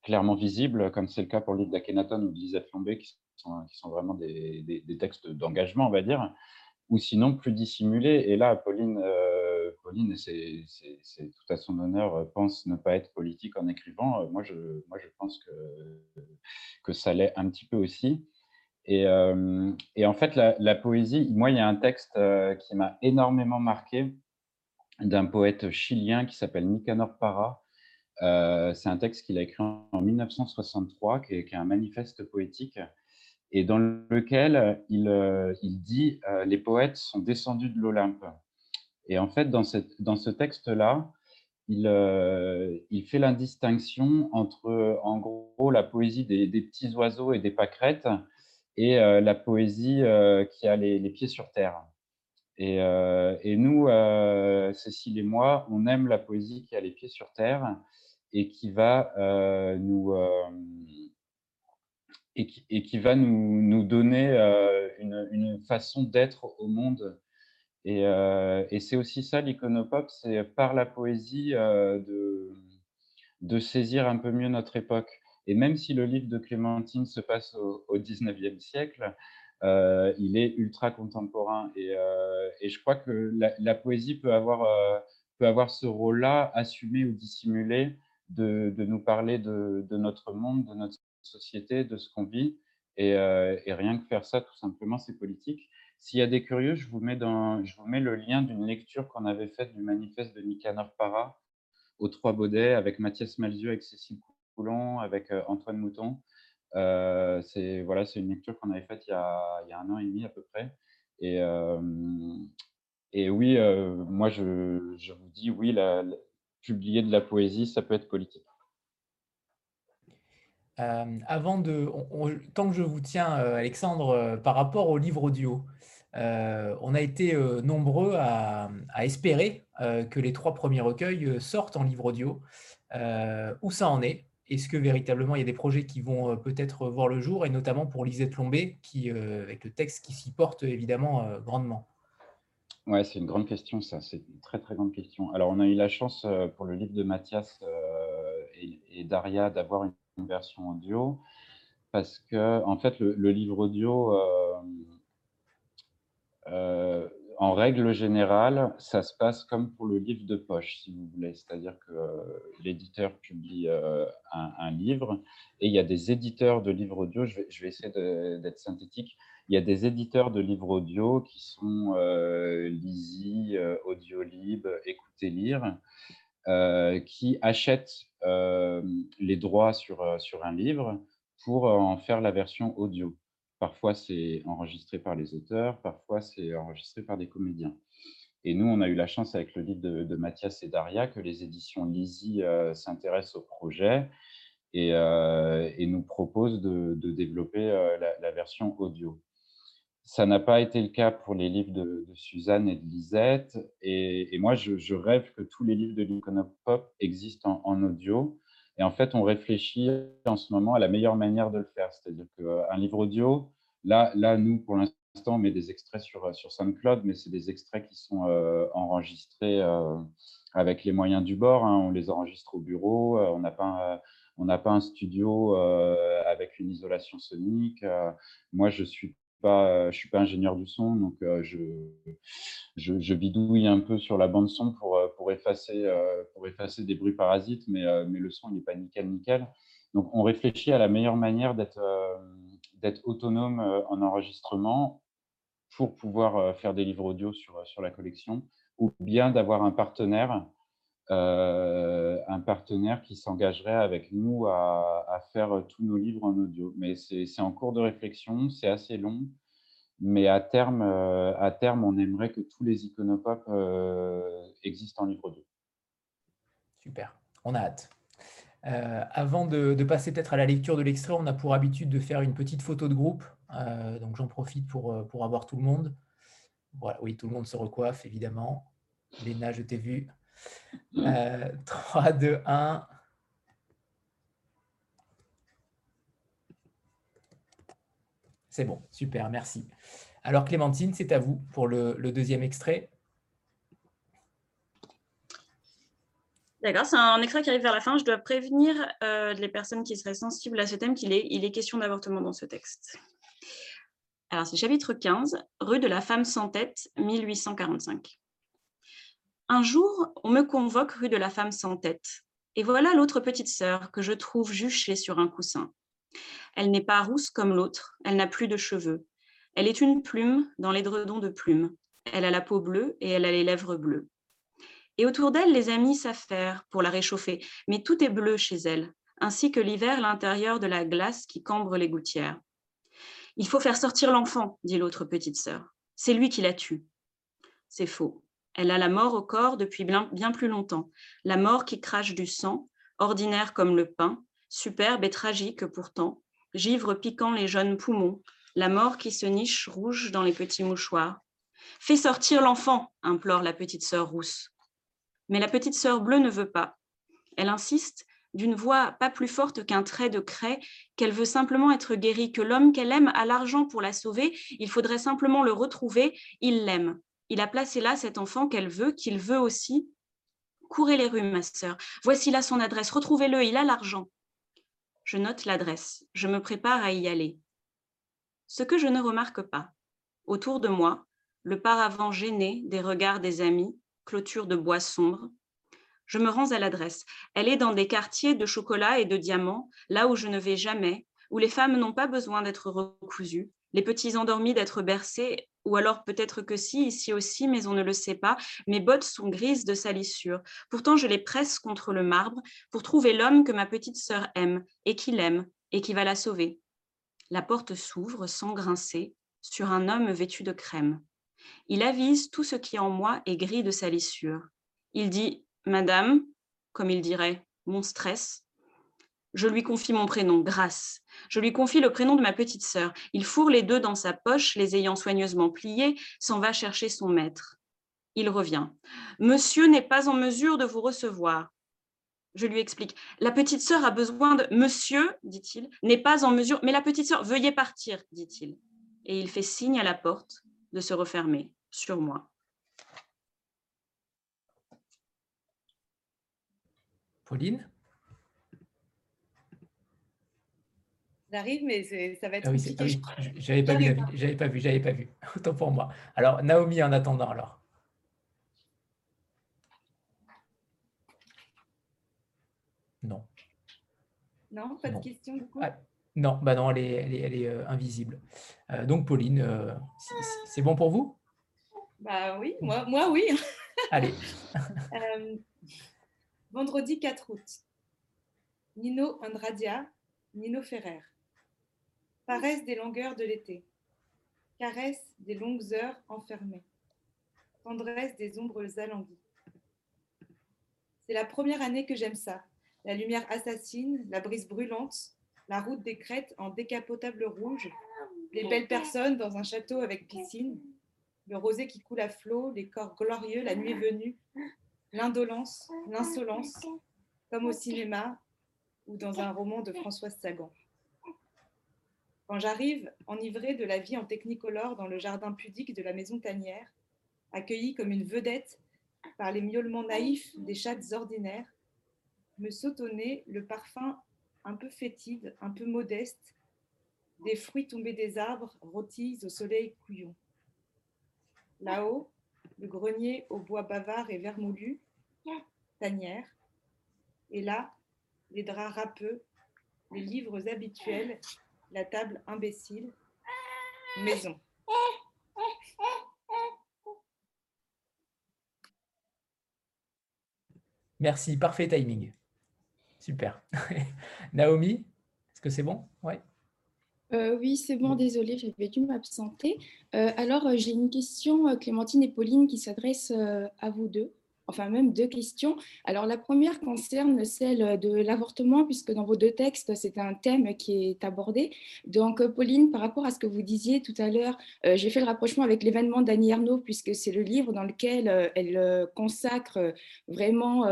Speaker 2: clairement visible, comme c'est le cas pour le livre d'Akhenaton ou d'Elisabeth Flambé, qui sont, qui sont vraiment des, des textes d'engagement, on va dire, ou sinon plus dissimulé. Et là, Pauline, euh, Pauline c'est tout à son honneur, euh, pense ne pas être politique en écrivant. Euh, moi, je, moi, je pense que, que ça l'est un petit peu aussi. Et, en fait, la, poésie, moi, il y a un texte qui m'a énormément marqué d'un poète chilien qui s'appelle Nicanor Parra. c'est un texte qu'il a écrit en 1963, qui est, qui est, un manifeste poétique, et dans lequel il, il dit Les poètes sont descendus de l'Olympe ». Et en fait, dans, ce texte-là, il, il, fait l'indistinction entre, en gros, la poésie des, petits oiseaux et des pâquerettes et la poésie qui a les, pieds sur terre. Et nous, Cécile et moi, on aime la poésie qui a les pieds sur terre et qui va nous et qui, et va nous, nous donner une, une, façon d'être au monde euh, et, c'est aussi ça l'iconopop, c'est par la poésie euh, de, de, saisir un peu mieux notre époque. Et même si le livre de Clémentine se passe au, au 19e siècle, euh, il est ultra contemporain. Et, et je crois que la, poésie peut avoir, peut avoir ce rôle-là, assumé ou dissimulé, de, de nous parler de, de, notre monde, de notre société, de ce qu'on vit. Et, et rien que faire ça, tout simplement, c'est politique. S'il y a des curieux, je vous mets, je vous mets le lien d'une lecture qu'on avait faite du manifeste de Nicanor Parra aux Trois Baudets avec Mathias Malzieu, avec Cécile Coulon, avec euh, Antoine Mouton. Euh, c'est voilà, une lecture qu'on avait faite il, y a, un an et demi à peu près. Et, euh, et oui, moi je, je, vous dis, oui, publier de la poésie, ça peut être politique.
Speaker 1: Avant de, tant que je vous tiens, Alexandre, par rapport au livre audio, euh, on a été euh, nombreux à, espérer euh, que les trois premiers recueils sortent en livre audio. où ça en est? Est-ce que véritablement il y a des projets qui vont peut-être voir le jour, et notamment pour Lisette Lombé, qui, avec le texte qui s'y porte évidemment grandement
Speaker 2: Ouais, c'est une grande question, ça. C'est une très, très grande question. Alors, on a eu la chance pour le livre de Mathias et, Daria d'avoir une, version audio parce que, en fait, le, livre audio, euh, en règle générale, ça se passe comme pour le livre de poche, si vous voulez. C'est-à-dire que euh, l'éditeur publie euh, un, livre et il y a des éditeurs de livres audio. Je vais, essayer d'être synthétique. Il y a des éditeurs de livres audio qui sont euh, Lizzy, Audiolib, Écoutez Lire, qui achètent les droits sur, sur un livre pour en faire la version audio. Parfois, c'est enregistré par les auteurs, parfois, c'est enregistré par des comédiens. Et nous, on a eu la chance avec le livre de, Mathias et Daria que les éditions Lizzy euh, s'intéressent au projet et, euh, nous proposent de, développer euh, la, version audio. Ça n'a pas été le cas pour les livres de, Suzanne et de Lisette. Et, moi, je, rêve que tous les livres de l'Iconopop existent en, audio et en fait, on réfléchit en ce moment à la meilleure manière de le faire. C'est-à-dire qu'un euh, livre audio, là, là, nous, pour l'instant, on met des extraits sur, euh, sur SoundCloud, mais c'est des extraits qui sont euh, enregistrés avec les moyens du bord. Hein. On les enregistre au bureau. on n'a pas, on n'a pas un studio avec une isolation sonique. moi, je suis pas, je suis pas ingénieur du son, donc je, je, bidouille un peu sur la bande son pour, pour, effacer, des bruits parasites, mais, le son n'est pas nickel nickel. Donc on réfléchit à la meilleure manière d'être autonome en enregistrement pour pouvoir faire des livres audio sur la collection, ou bien d'avoir un partenaire euh, un partenaire qui s'engagerait avec nous à, faire tous nos livres en audio. Mais c'est en cours de réflexion, c'est assez long, mais à terme, euh, à terme, on aimerait que tous les iconopop euh, existent en livre audio.
Speaker 1: Super, on a hâte. avant de, passer peut-être à la lecture de l'extrait, on a pour habitude de faire une petite photo de groupe. donc j'en profite pour, pour avoir tout le monde. Voilà, oui, tout le monde se recoiffe, évidemment. Léna, je t'ai vu. 3, 2, 1. C'est bon, super, merci. Alors Clémentine, c'est à vous pour le, deuxième extrait.
Speaker 3: D'accord, c'est un extrait qui arrive vers la fin. Je dois prévenir euh, les personnes qui seraient sensibles à ce thème qu'il est, il est question d'avortement dans ce texte. Alors, c'est chapitre 15, rue de la femme sans tête, 1845. Un jour, on me convoque rue de la femme sans tête. Et voilà l'autre petite sœur que je trouve juchée sur un coussin. Elle n'est pas rousse comme l'autre, elle n'a plus de cheveux. Elle est une plume dans l'édredon de plumes. Elle a la peau bleue et elle a les lèvres bleues. Et autour d'elle, les amis s'affairent pour la réchauffer, mais tout est bleu chez elle, ainsi que l'hiver l'intérieur de la glace qui cambre les gouttières. Il faut faire sortir l'enfant, dit l'autre petite sœur. C'est lui qui la tue. C'est faux. Elle a la mort au corps depuis bien, plus longtemps, la mort qui crache du sang, ordinaire comme le pain, superbe et tragique pourtant, givre piquant les jeunes poumons, la mort qui se niche rouge dans les petits mouchoirs. Fais sortir l'enfant, implore la petite sœur rousse. Mais la petite sœur bleue ne veut pas. Elle insiste d'une voix pas plus forte qu'un trait de craie, qu'elle veut simplement être guérie, que l'homme qu'elle aime a l'argent pour la sauver, il faudrait simplement le retrouver, il l'aime. Il a placé là cet enfant qu'elle veut, qu'il veut aussi. Courez les rues, ma sœur. Voici là son adresse. Retrouvez-le, il a l'argent. Je note l'adresse. Je me prépare à y aller. Ce que je ne remarque pas. Autour de moi, le paravent gêné des regards des amis, clôture de bois sombre. Je me rends à l'adresse. Elle est dans des quartiers de chocolat et de diamants, là où je ne vais jamais, où les femmes n'ont pas besoin d'être recousues, les petits endormis d'être bercés, ou alors peut-être que si, ici aussi, mais on ne le sait pas. Mes bottes sont grises de salissure. Pourtant, je les presse contre le marbre pour trouver l'homme que ma petite sœur aime et qui l'aime et qui va la sauver. La porte s'ouvre sans grincer sur un homme vêtu de crème. Il avise tout ce qui en moi est gris de salissure. Il dit Madame, comme il dirait, mon stress. Je lui confie mon prénom, Grâce. Je lui confie le prénom de ma petite sœur. Il fourre les deux dans sa poche, les ayant soigneusement pliés, s'en va chercher son maître. Il revient. Monsieur n'est pas en mesure de vous recevoir. Je lui explique. La petite sœur a besoin de. Monsieur, dit-il, n'est pas en mesure. Mais la petite sœur, veuillez partir, dit-il. Et il fait signe à la porte de se refermer sur moi.
Speaker 1: Pauline?
Speaker 4: J'arrive, mais ça va être
Speaker 1: ah oui,
Speaker 4: compliqué.
Speaker 1: Ah oui, j'avais pas, vu, j'avais pas vu, j'avais pas vu. Autant pour moi. Alors, Naomi, en attendant, alors. Non.
Speaker 4: Non, pas de question du coup
Speaker 1: ah, Non, bah non, elle est, elle est, elle est euh, invisible. Euh, donc, Pauline, euh, c'est bon pour vous?
Speaker 4: Bah oui, moi, moi oui.
Speaker 1: Allez.
Speaker 4: vendredi 4 août. Nino Andradia, Nino Ferrer. Paresse des longueurs de l'été. Caresse des longues heures enfermées. Tendresse des ombres alanguies. C'est la première année que j'aime ça. La lumière assassine, la brise brûlante, la route des crêtes en décapotable rouge, les belles personnes dans un château avec piscine, le rosé qui coule à flot, les corps glorieux, la nuit venue, l'indolence, l'insolence, comme au cinéma ou dans un roman de Françoise Sagan. Quand j'arrive, enivrée de la vie en technicolore dans le jardin pudique de la maison tanière, accueillie comme une vedette par les miaulements naïfs des chattes ordinaires, me nez le parfum un peu fétide, un peu modeste, des fruits tombés des arbres rôtis au soleil couillon. Là-haut, le grenier au bois bavard et vermoulu, tanière, et là, les draps râpeux, les livres habituels la table imbécile, maison.
Speaker 1: Merci, parfait timing. Super. Naomi, est-ce que c'est bon?
Speaker 6: Ouais. Euh, oui, c'est bon, désolé, j'avais dû m'absenter. Euh, alors, euh, j'ai une question, Clémentine et Pauline, qui s'adresse à vous deux enfin même deux questions. Alors la première concerne celle de l'avortement, puisque dans vos deux textes, c'est un thème qui est abordé. Donc Pauline, par rapport à ce que vous disiez tout à l'heure, euh, j'ai fait le rapprochement avec l'événement d'Annie Ernaux, puisque c'est le livre dans lequel euh, elle euh, consacre vraiment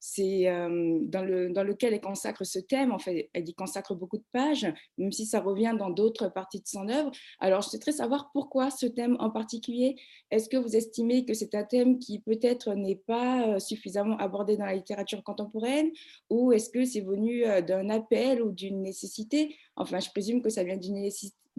Speaker 6: c'est dans, le, dans lequel elle consacre ce thème. En fait, elle y consacre beaucoup de pages, même si ça revient dans d'autres parties de son œuvre. Alors, je souhaiterais savoir pourquoi ce thème en particulier. Est-ce que vous estimez que c'est un thème qui peut-être n'est pas suffisamment abordé dans la littérature contemporaine? Ou est-ce que c'est venu d'un appel ou d'une nécessité? Enfin, je présume que ça vient d'une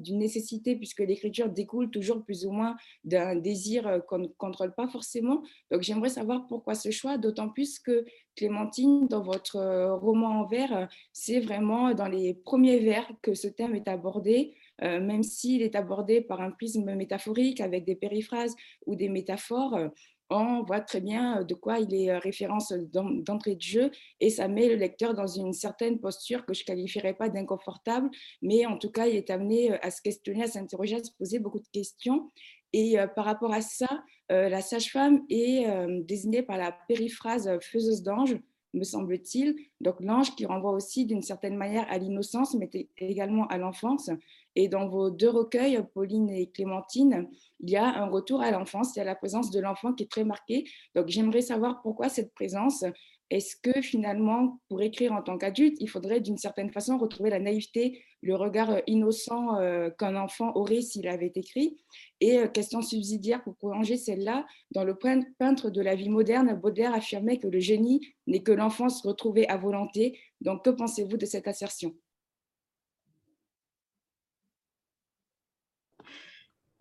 Speaker 6: d'une nécessité, puisque l'écriture découle toujours plus ou moins d'un désir qu'on ne contrôle pas forcément. Donc j'aimerais savoir pourquoi ce choix, d'autant plus que Clémentine, dans votre roman en vers, c'est vraiment dans les premiers vers que ce thème est abordé. même s'il est abordé par un prisme métaphorique avec des périphrases ou des métaphores, on voit très bien de quoi il est référence d'entrée de jeu et ça met le lecteur dans une certaine posture que je qualifierais pas d'inconfortable, mais en tout cas, il est amené à se questionner, à s'interroger, à se poser beaucoup de questions. Et par rapport à ça, la sage-femme est désignée par la périphrase faiseuse d'ange, me semble-t-il. Donc l'ange qui renvoie aussi d'une certaine manière à l'innocence, mais également à l'enfance. Et dans vos deux recueils, Pauline et Clémentine, il y a un retour à l'enfance, il y a la présence de l'enfant qui est très marquée. Donc j'aimerais savoir pourquoi cette présence. Est-ce que finalement, pour écrire en tant qu'adulte, il faudrait d'une certaine façon retrouver la naïveté, le regard innocent euh, qu'un enfant aurait s'il avait écrit? Et euh, question subsidiaire pour prolonger celle-là, dans le peintre de la vie moderne, Baudelaire affirmait que le génie n'est que l'enfance retrouvée à volonté. Donc que pensez-vous de cette assertion?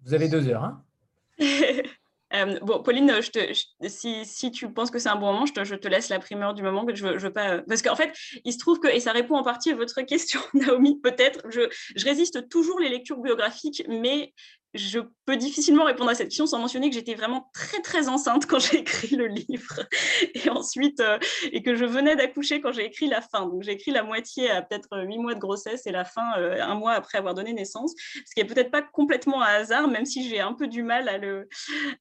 Speaker 1: Vous avez deux heures. Hein
Speaker 3: euh, bon, Pauline, si, si, tu penses que c'est un bon moment, je te, laisse la primeur du moment que je veux, pas. Parce qu'en fait, il se trouve que, et ça répond en partie à votre question, Naomi, peut-être, je, résiste toujours les lectures biographiques, mais je difficilement répondre à cette question sans mentionner que j'étais vraiment très très enceinte quand j'ai écrit le livre et ensuite euh, et que je venais d'accoucher quand j'ai écrit la fin. Donc j'ai écrit la moitié à peut-être huit mois de grossesse et la fin euh, un mois après avoir donné naissance, ce qui est peut-être pas complètement un hasard, même si j'ai un peu du mal à le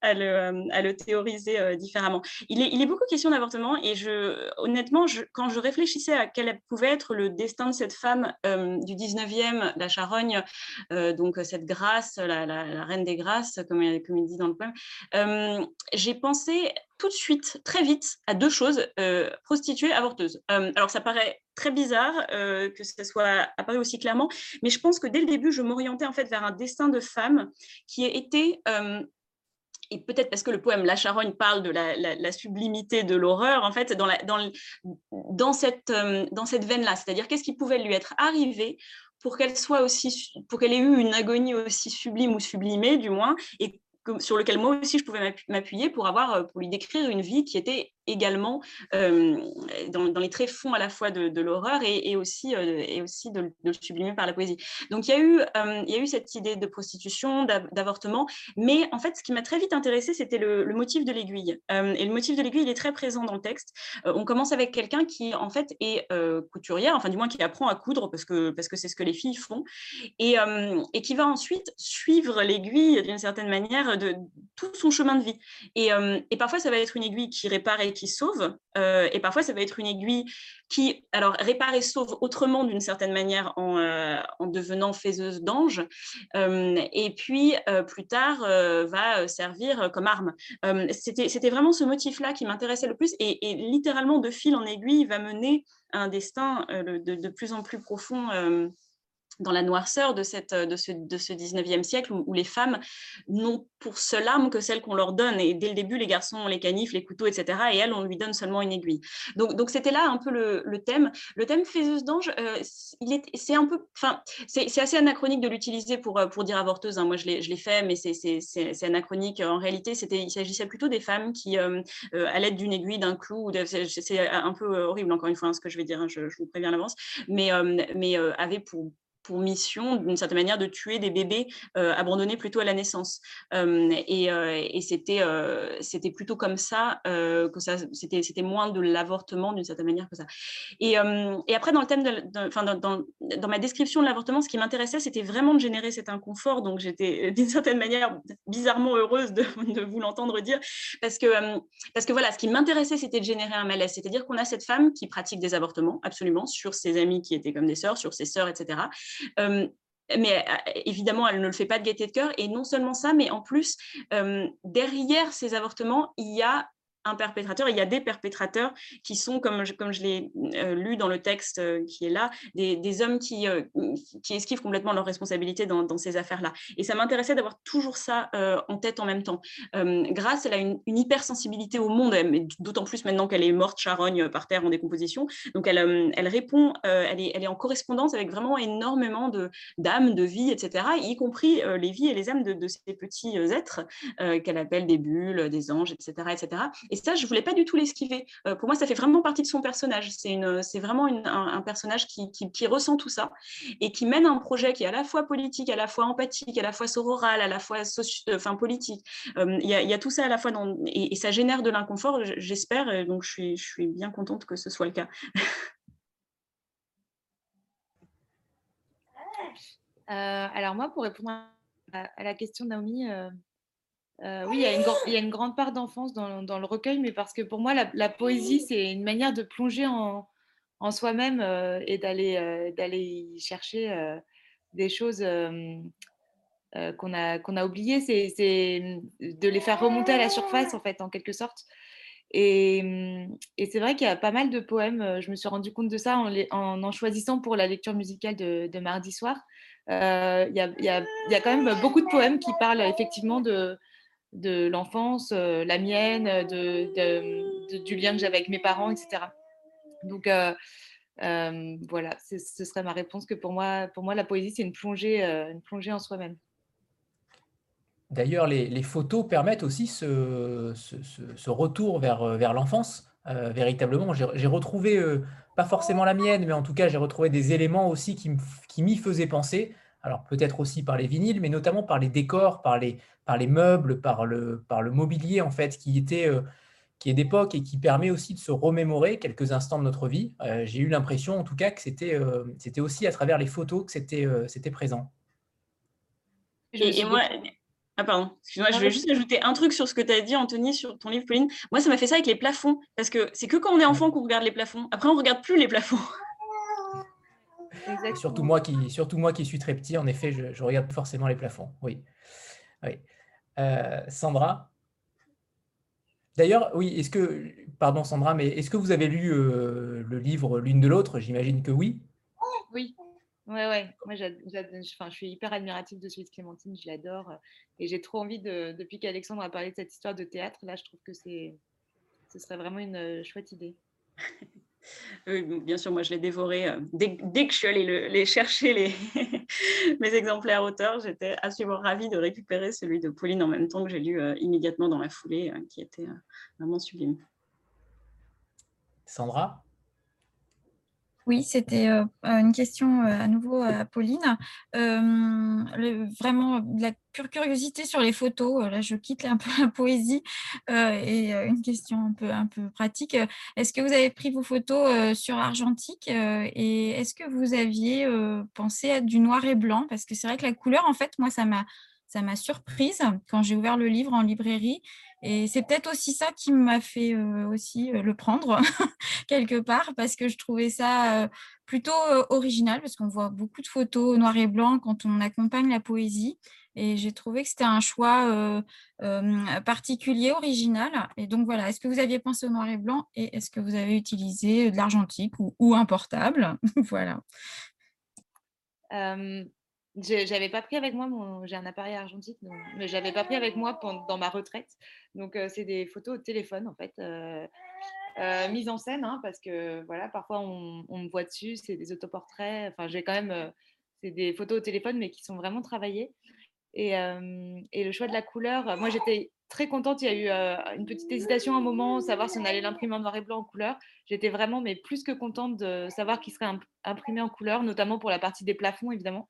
Speaker 3: à le, euh, à le théoriser différemment. Il est, il est beaucoup question d'avortement et je honnêtement quand je réfléchissais à quel pouvait être le destin de cette femme du 19e, la Charogne, donc cette grâce, la, la la, reine des grâces, comme, comme, il dit dans le poème, j'ai pensé tout de suite, très vite, à deux choses, euh, prostituée, avorteuse. Alors ça paraît très bizarre que ce soit apparu aussi clairement, mais je pense que dès le début, je m'orientais en fait vers un destin de femme qui été et peut-être parce que le poème La Charogne parle de la, sublimité de l'horreur, en fait, dans cette veine-là. C'est-à-dire, qu'est-ce qui pouvait lui être arrivé pour qu'elle soit aussi, pour qu'elle ait eu une agonie aussi sublime ou sublimée, du moins, et sur lequel moi aussi je pouvais m'appuyer pour avoir, euh, pour lui décrire une vie qui était également euh, dans, les tréfonds à la fois de, l'horreur et, aussi, euh, et aussi de, le sublimer par la poésie. Donc il y a eu, il y a eu cette idée de prostitution, d'avortement, mais en fait ce qui m'a très vite intéressée c'était le, motif de l'aiguille. et le motif de l'aiguille il est très présent dans le texte. on commence avec quelqu'un qui en fait est couturière, enfin du moins qui apprend à coudre parce que parce que c'est ce que les filles font, et, et qui va ensuite suivre l'aiguille d'une certaine manière de tout son chemin de vie. Et, euh, et, parfois, ça va être une aiguille qui répare et qui sauve, euh, et parfois, ça va être une aiguille qui, alors, répare et sauve autrement d'une certaine manière en, euh, en devenant faiseuse d'ange, et puis plus tard va servir comme arme. C'était vraiment ce motif-là qui m'intéressait le plus, et, littéralement, de fil en aiguille, va mener un destin de, de, plus en plus profond dans la noirceur de, cette, de, ce, de ce 19e siècle où, les femmes n'ont pour seule arme que celle qu'on leur donne. Et dès le début, les garçons ont les canifs, les couteaux, etc. Et elles, on lui donne seulement une aiguille. Donc, donc c'était là un peu le, le, thème. Le thème faiseuse d'ange, euh, c'est un peu, enfin, c'est assez anachronique de l'utiliser pour, euh, pour dire avorteuse. Hein. Moi, je l'ai fait, mais c'est anachronique. En réalité, il s'agissait plutôt des femmes qui, euh, à l'aide d'une aiguille, d'un clou, c'est un peu horrible, encore une fois, hein, ce que je vais dire, hein, je, je, vous préviens à l'avance, mais, mais avaient pour mission, d'une certaine manière, de tuer des bébés euh, abandonnés plutôt à la naissance. Euh, et, euh, et c'était, c'était plutôt comme ça que ça, c'était, c'était moins de l'avortement d'une certaine manière que ça. Et, et après, dans le thème, de, dans, dans, dans, ma description de l'avortement, ce qui m'intéressait, c'était vraiment de générer cet inconfort. Donc, j'étais d'une certaine manière bizarrement heureuse de, de vous l'entendre dire, parce que, parce que voilà, ce qui m'intéressait, c'était de générer un malaise. C'est-à-dire qu'on a cette femme qui pratique des avortements, absolument, sur ses amis qui étaient comme des sœurs, sur ses sœurs, etc mais évidemment, elle ne le fait pas de gaieté de cœur. Et non seulement ça, mais en plus, derrière ces avortements, il y a un perpétrateur, il y a des perpétrateurs qui sont, comme je, comme je l'ai euh, lu dans le texte euh, qui est là, des, hommes qui, euh, qui esquivent complètement leurs responsabilités dans, ces affaires-là. Et ça m'intéressait d'avoir toujours ça en tête en même temps. Grace, elle a une, hypersensibilité au monde, d'autant plus maintenant qu'elle est morte charogne par terre en décomposition. Donc elle, elle répond, elle, est, elle est en correspondance avec vraiment énormément d'âmes, de, vie, etc., y compris les vies et les âmes de, de ces petits êtres qu'elle appelle des bulles, des anges, etc. etc. Et ça, je voulais pas du tout l'esquiver. Euh, pour moi, ça fait vraiment partie de son personnage. C'est vraiment un, personnage qui, ressent tout ça et qui mène un projet qui est à la fois politique, à la fois empathique, à la fois sororal, à la fois euh, enfin, politique. Euh, il y, a tout ça à la fois et, ça génère de l'inconfort, j'espère. Donc, je suis, bien contente que ce soit le cas.
Speaker 4: alors moi, pour répondre à, la question de Naomi, oui, il y, a une, il y, a une, grande part d'enfance dans, dans, le recueil, mais parce que pour moi, la, poésie, c'est une manière de plonger en, en soi-même euh, et d'aller euh, d'aller chercher des choses qu'on a, qu'on a oubliées. C'est de les faire remonter à la surface, en fait, en quelque sorte. Et, et c'est vrai qu'il y a pas mal de poèmes, je me suis rendu compte de ça en, en, en choisissant pour la lecture musicale de, de mardi soir. Il y, a, il, y a, il y, a, quand même beaucoup de poèmes qui parlent effectivement de, de l'enfance, euh, la mienne, de, du lien que j'avais avec mes parents, etc. Donc euh, euh, voilà, ce serait ma réponse que pour moi, pour moi la poésie, c'est une plongée, une plongée en soi-même.
Speaker 1: D'ailleurs, les, photos permettent aussi ce, ce, retour vers, vers l'enfance, véritablement. J'ai retrouvé, pas forcément la mienne, mais en tout cas, j'ai retrouvé des éléments aussi qui m'y faisaient penser alors peut-être aussi par les vinyles, mais notamment par les décors, par les, par les meubles, par le, par le mobilier en fait, qui était euh, qui est d'époque et qui permet aussi de se remémorer quelques instants de notre vie. Euh, j'ai eu l'impression en tout cas que c'était euh, c'était aussi à travers les photos que c'était c'était présent.
Speaker 3: Et, moi, ah pardon, excuse-moi, je vais juste ajouter un truc sur ce que tu as dit, Anthony, sur ton livre, Pauline. Moi, ça m'a fait ça avec les plafonds, parce que c'est que quand on est enfant qu'on regarde les plafonds. Après, on ne regarde plus les plafonds.
Speaker 1: Surtout moi, qui, surtout moi qui suis très petit, en effet, je, regarde forcément les plafonds. Oui. oui. Euh, Sandra? D'ailleurs, oui, est-ce que, pardon Sandra, mais est-ce que vous avez lu euh, le livre L'une de l'autre? J'imagine que oui.
Speaker 4: Oui, ouais, ouais. Moi, je suis hyper admirative de celui de Clémentine, je l'adore. Et j'ai trop envie, de, depuis qu'Alexandre a parlé de cette histoire de théâtre, là, je trouve que c'est, ce serait vraiment une euh, chouette idée.
Speaker 3: bien sûr, moi je l'ai dévoré. Euh, dès, que je suis allée les chercher, les mes exemplaires auteurs, j'étais absolument ravie de récupérer celui de Pauline en même temps que j'ai lu euh, immédiatement dans la foulée, euh, qui était vraiment sublime.
Speaker 1: Sandra?
Speaker 5: Oui, c'était euh, une question euh, à nouveau à Pauline. Euh, vraiment, la pure curiosité sur les photos. Là, je quitte un peu la poésie et une question un peu, un peu pratique. Est-ce que vous avez pris vos photos sur argentique et est-ce que vous aviez pensé à du noir et blanc? Parce que c'est vrai que la couleur, en fait, moi, ça m'a ça m'a surprise quand j'ai ouvert le livre en librairie. Et c'est peut-être aussi ça qui m'a fait euh, aussi euh, le prendre quelque part, parce que je trouvais ça euh, plutôt original, parce qu'on voit beaucoup de photos noir et blanc quand on accompagne la poésie. Et j'ai trouvé que c'était un choix particulier, original. Et donc voilà, est-ce que vous aviez pensé au noir et blanc et est-ce que vous avez utilisé de l'argentique ou, un portable? Voilà.
Speaker 4: J'avais pas pris avec moi. J'ai un appareil argentique, mais mais j'avais pas pris avec moi dans ma retraite. Donc, c'est des photos au téléphone, en fait, mises en scène, hein, parce que voilà, parfois on, me voit dessus, c'est des autoportraits. Enfin, j'ai quand même. c'est des photos au téléphone, mais qui sont vraiment travaillées. Et, et le choix de la couleur, moi j'étais très contente. Il y a eu une petite hésitation à un moment, savoir si on allait l'imprimer en noir et blanc en couleur. J'étais vraiment, mais plus que contente de savoir qu'il serait imprimé en couleur, notamment pour la partie des plafonds, évidemment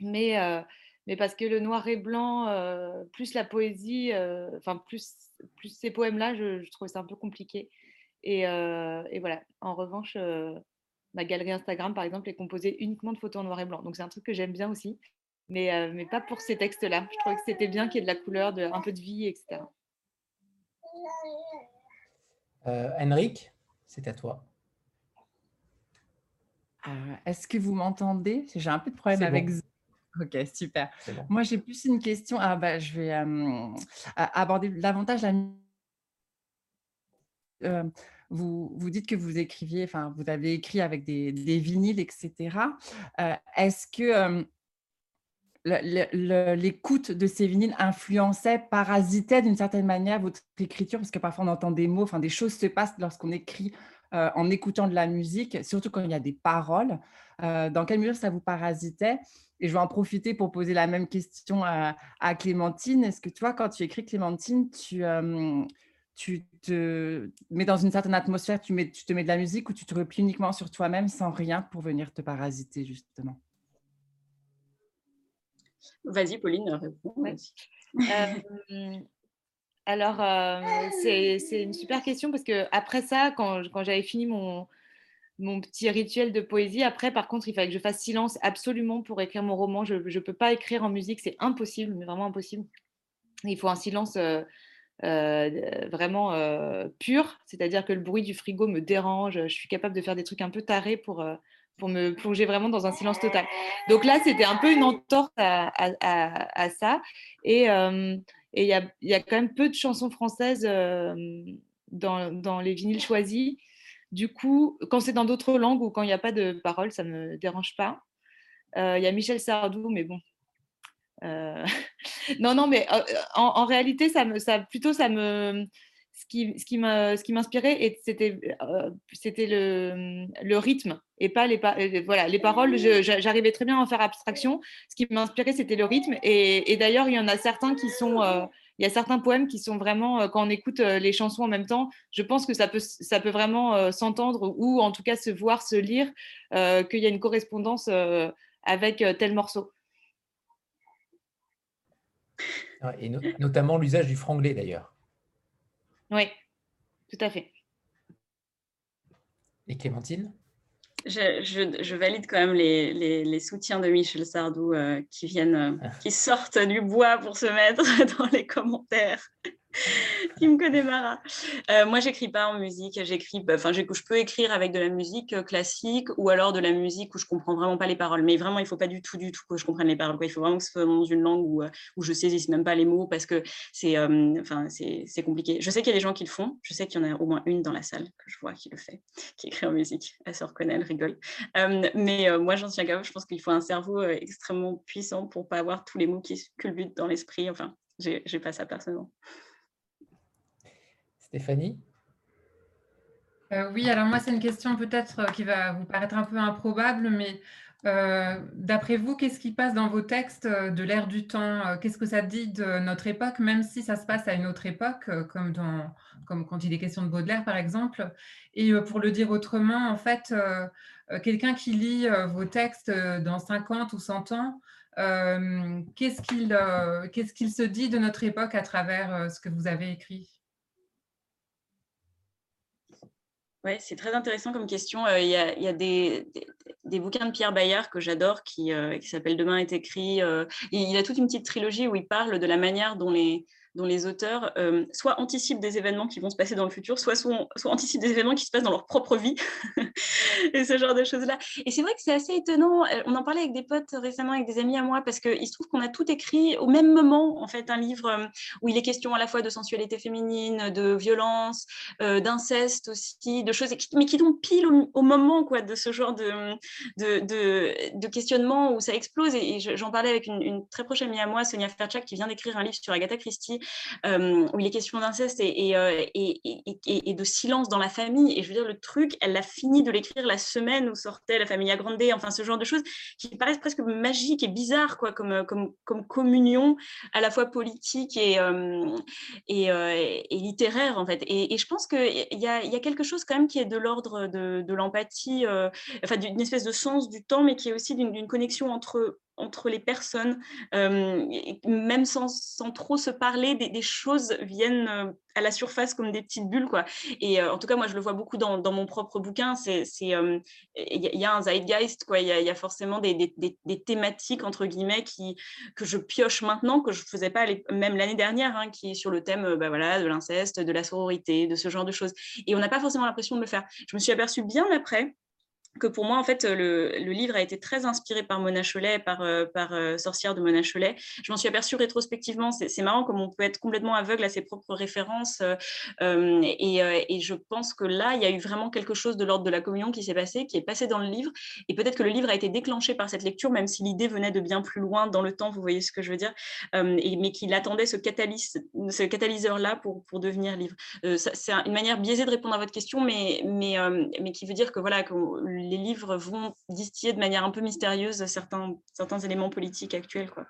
Speaker 4: mais, mais parce que le noir et blanc, plus la poésie, enfin plus, plus ces poèmes-là, je, je, trouvais ça un peu compliqué. Et, et voilà, en revanche, ma galerie Instagram, par exemple, est composée uniquement de photos en noir et blanc. Donc c'est un truc que j'aime bien aussi, mais, mais pas pour ces textes-là. Je trouvais que c'était bien qu'il y ait de la couleur, de, un peu de vie, etc.
Speaker 1: Euh, Henrik, c'est à toi.
Speaker 9: Euh, est-ce que vous m'entendez? J'ai un peu de problème avec Ok, super. Moi, j'ai plus une question. Ah, bah, je vais aborder davantage la vous, vous dites que vous écriviez, enfin, vous avez écrit avec des, des vinyles, etc. Est-ce que l'écoute de ces vinyles influençait, parasitait d'une certaine manière votre écriture? Parce que parfois on entend des mots, enfin des choses se passent lorsqu'on écrit euh, en écoutant de la musique, surtout quand il y a des paroles. Euh, dans quelle mesure ça vous parasitait? Et je vais en profiter pour poser la même question à, Clémentine. Est-ce que toi, quand tu écris Clémentine, tu, euh, tu te mets dans une certaine atmosphère, tu, mets, tu te mets de la musique ou tu te replies uniquement sur toi-même sans rien pour venir te parasiter justement?
Speaker 3: Vas-y, Pauline, réponds.
Speaker 4: Euh, alors, euh, c'est une super question parce que après ça, quand, quand j'avais fini mon, mon petit rituel de poésie, après, par contre, il fallait que je fasse silence absolument pour écrire mon roman. Je ne peux pas écrire en musique, c'est impossible, mais vraiment impossible. Il faut un silence euh, vraiment pur, c'est-à-dire que le bruit du frigo me dérange. Je suis capable de faire des trucs un peu tarés pour pour me plonger vraiment dans un silence total. Donc là, c'était un peu une entorse à, ça. Et euh, il y, a, quand même peu de chansons françaises euh, dans, les vinyles choisis. Du coup, quand c'est dans d'autres langues ou quand il n'y a pas de paroles, ça ne me dérange pas. Euh, il y a Michel Sardou, mais bon. non, non, mais en, en, réalité, ça me, ça, plutôt, ça me, ce qui, m'inspirait, c'était euh, le, rythme et pas les, euh, paroles. J'arrivais très bien à en faire abstraction. Ce qui m'inspirait, c'était le rythme. Et, d'ailleurs, il y en a certains qui sont. Euh, il y a certains poèmes qui sont vraiment, quand on écoute les chansons en même temps, je pense que ça peut, ça peut vraiment s'entendre ou en tout cas se voir, se lire, qu'il y a une correspondance avec tel morceau.
Speaker 1: Et notamment l'usage du franglais d'ailleurs.
Speaker 4: Oui, tout à fait.
Speaker 1: Et Clémentine?
Speaker 3: Je, valide quand même les, soutiens de Michel Sardou euh, qui viennent, euh, ah. qui sortent du bois pour se mettre dans les commentaires. Qui me connaît Mara. Euh, moi, j'écris pas en musique. J'écris, bah, enfin, je peux écrire avec de la musique euh, classique ou alors de la musique où je comprends vraiment pas les paroles. Mais vraiment, il faut pas du tout, du tout que je comprenne les paroles. Il faut vraiment que ce soit dans une langue où, euh, je saisisse même pas les mots parce que c'est, enfin, c'est compliqué. Je sais qu'il y a des gens qui le font. Je sais qu'il y en a au moins une dans la salle que je vois qui le fait, qui écrit en musique. Elle se reconnaît, elle rigole. mais moi, j'en suis incapable. Je pense qu'il faut un cerveau extrêmement puissant pour pas avoir tous les mots qui culbutent dans l'esprit. Enfin, j'ai pas ça personnellement.
Speaker 1: Stéphanie
Speaker 8: euh, Oui, alors moi, c'est une question peut-être euh, qui va vous paraître un peu improbable, mais euh, d'après vous, qu'est-ce qui passe dans vos textes de l'ère du temps Qu'est-ce que ça dit de notre époque, même si ça se passe à une autre époque, comme, dans, quand il est question de Baudelaire, par exemple? Et pour le dire autrement, en fait, quelqu'un qui lit vos textes dans 50 ou 100 ans, qu'est-ce qu'il se dit de notre époque à travers ce que vous avez écrit?
Speaker 3: Oui, c'est très intéressant comme question. Euh, il y a, des, bouquins de Pierre Bayard que j'adore qui, euh, qui s'appellent Demain est écrit. Euh, il a toute une petite trilogie où il parle de la manière dont les, dont les auteurs euh, soit anticipent des événements qui vont se passer dans le futur, soit, soit, anticipent des événements qui se passent dans leur propre vie, et ce genre de choses-là. Et c'est vrai que c'est assez étonnant. Euh, on en parlait avec des potes récemment, avec des amis à moi, parce qu'il se trouve qu'on a tout écrit au même moment, en fait, un livre euh, où il est question à la fois de sensualité féminine, de violence, d'inceste aussi, de choses, mais qui tombent pile au, moment quoi, de ce genre de, de, de, questionnement où ça explose. Et, j'en parlais avec une, une, très proche amie à moi, Sonia Ferchak, qui vient d'écrire un livre sur Agatha Christie, euh, où il est question d'inceste euh, et, de silence dans la famille. Et je veux dire, le truc, elle a fini de l'écrire la semaine où sortait La Famille Grande, enfin ce genre de choses qui paraissent presque magiques et bizarres, quoi, comme, comme communion à la fois politique et, euh, et, littéraire, en fait. Et, je pense qu'il y a, y a quelque chose quand même qui est de l'ordre de, de l'empathie, enfin d'une espèce de sens du temps, mais qui est aussi d'une connexion entre entre les personnes, euh, même sans, trop se parler, des, choses viennent euh, à la surface comme des petites bulles. Quoi. Et euh, en tout cas, moi, je le vois beaucoup dans, mon propre bouquin. Il y, a un zeitgeist, il y, a forcément des, thématiques, entre guillemets, qui, que je pioche maintenant, que je ne faisais pas même l'année dernière, hein, qui est sur le thème bah, voilà, de l'inceste, de la sororité, de ce genre de choses. Et on n'a pas forcément l'impression de le faire. Je me suis aperçue bien après que pour moi, en fait, le, livre a été très inspiré par Mona Cholet, par, euh, euh, Sorcière de Mona Cholet. Je m'en suis aperçue rétrospectivement. C'est marrant comme on peut être complètement aveugle à ses propres références. Euh, et, je pense que là, il y a eu vraiment quelque chose de l'ordre de la communion qui s'est passé, qui est passé dans le livre. Et peut-être que le livre a été déclenché par cette lecture, même si l'idée venait de bien plus loin dans le temps, vous voyez ce que je veux dire, et, mais qu'il attendait ce, catalyseur-là pour, pour devenir livre. C'est une manière biaisée de répondre à votre question, mais, mais, mais qui veut dire que voilà, que les livres vont distiller de manière un peu mystérieuse certains, certains éléments politiques actuels. Quoi.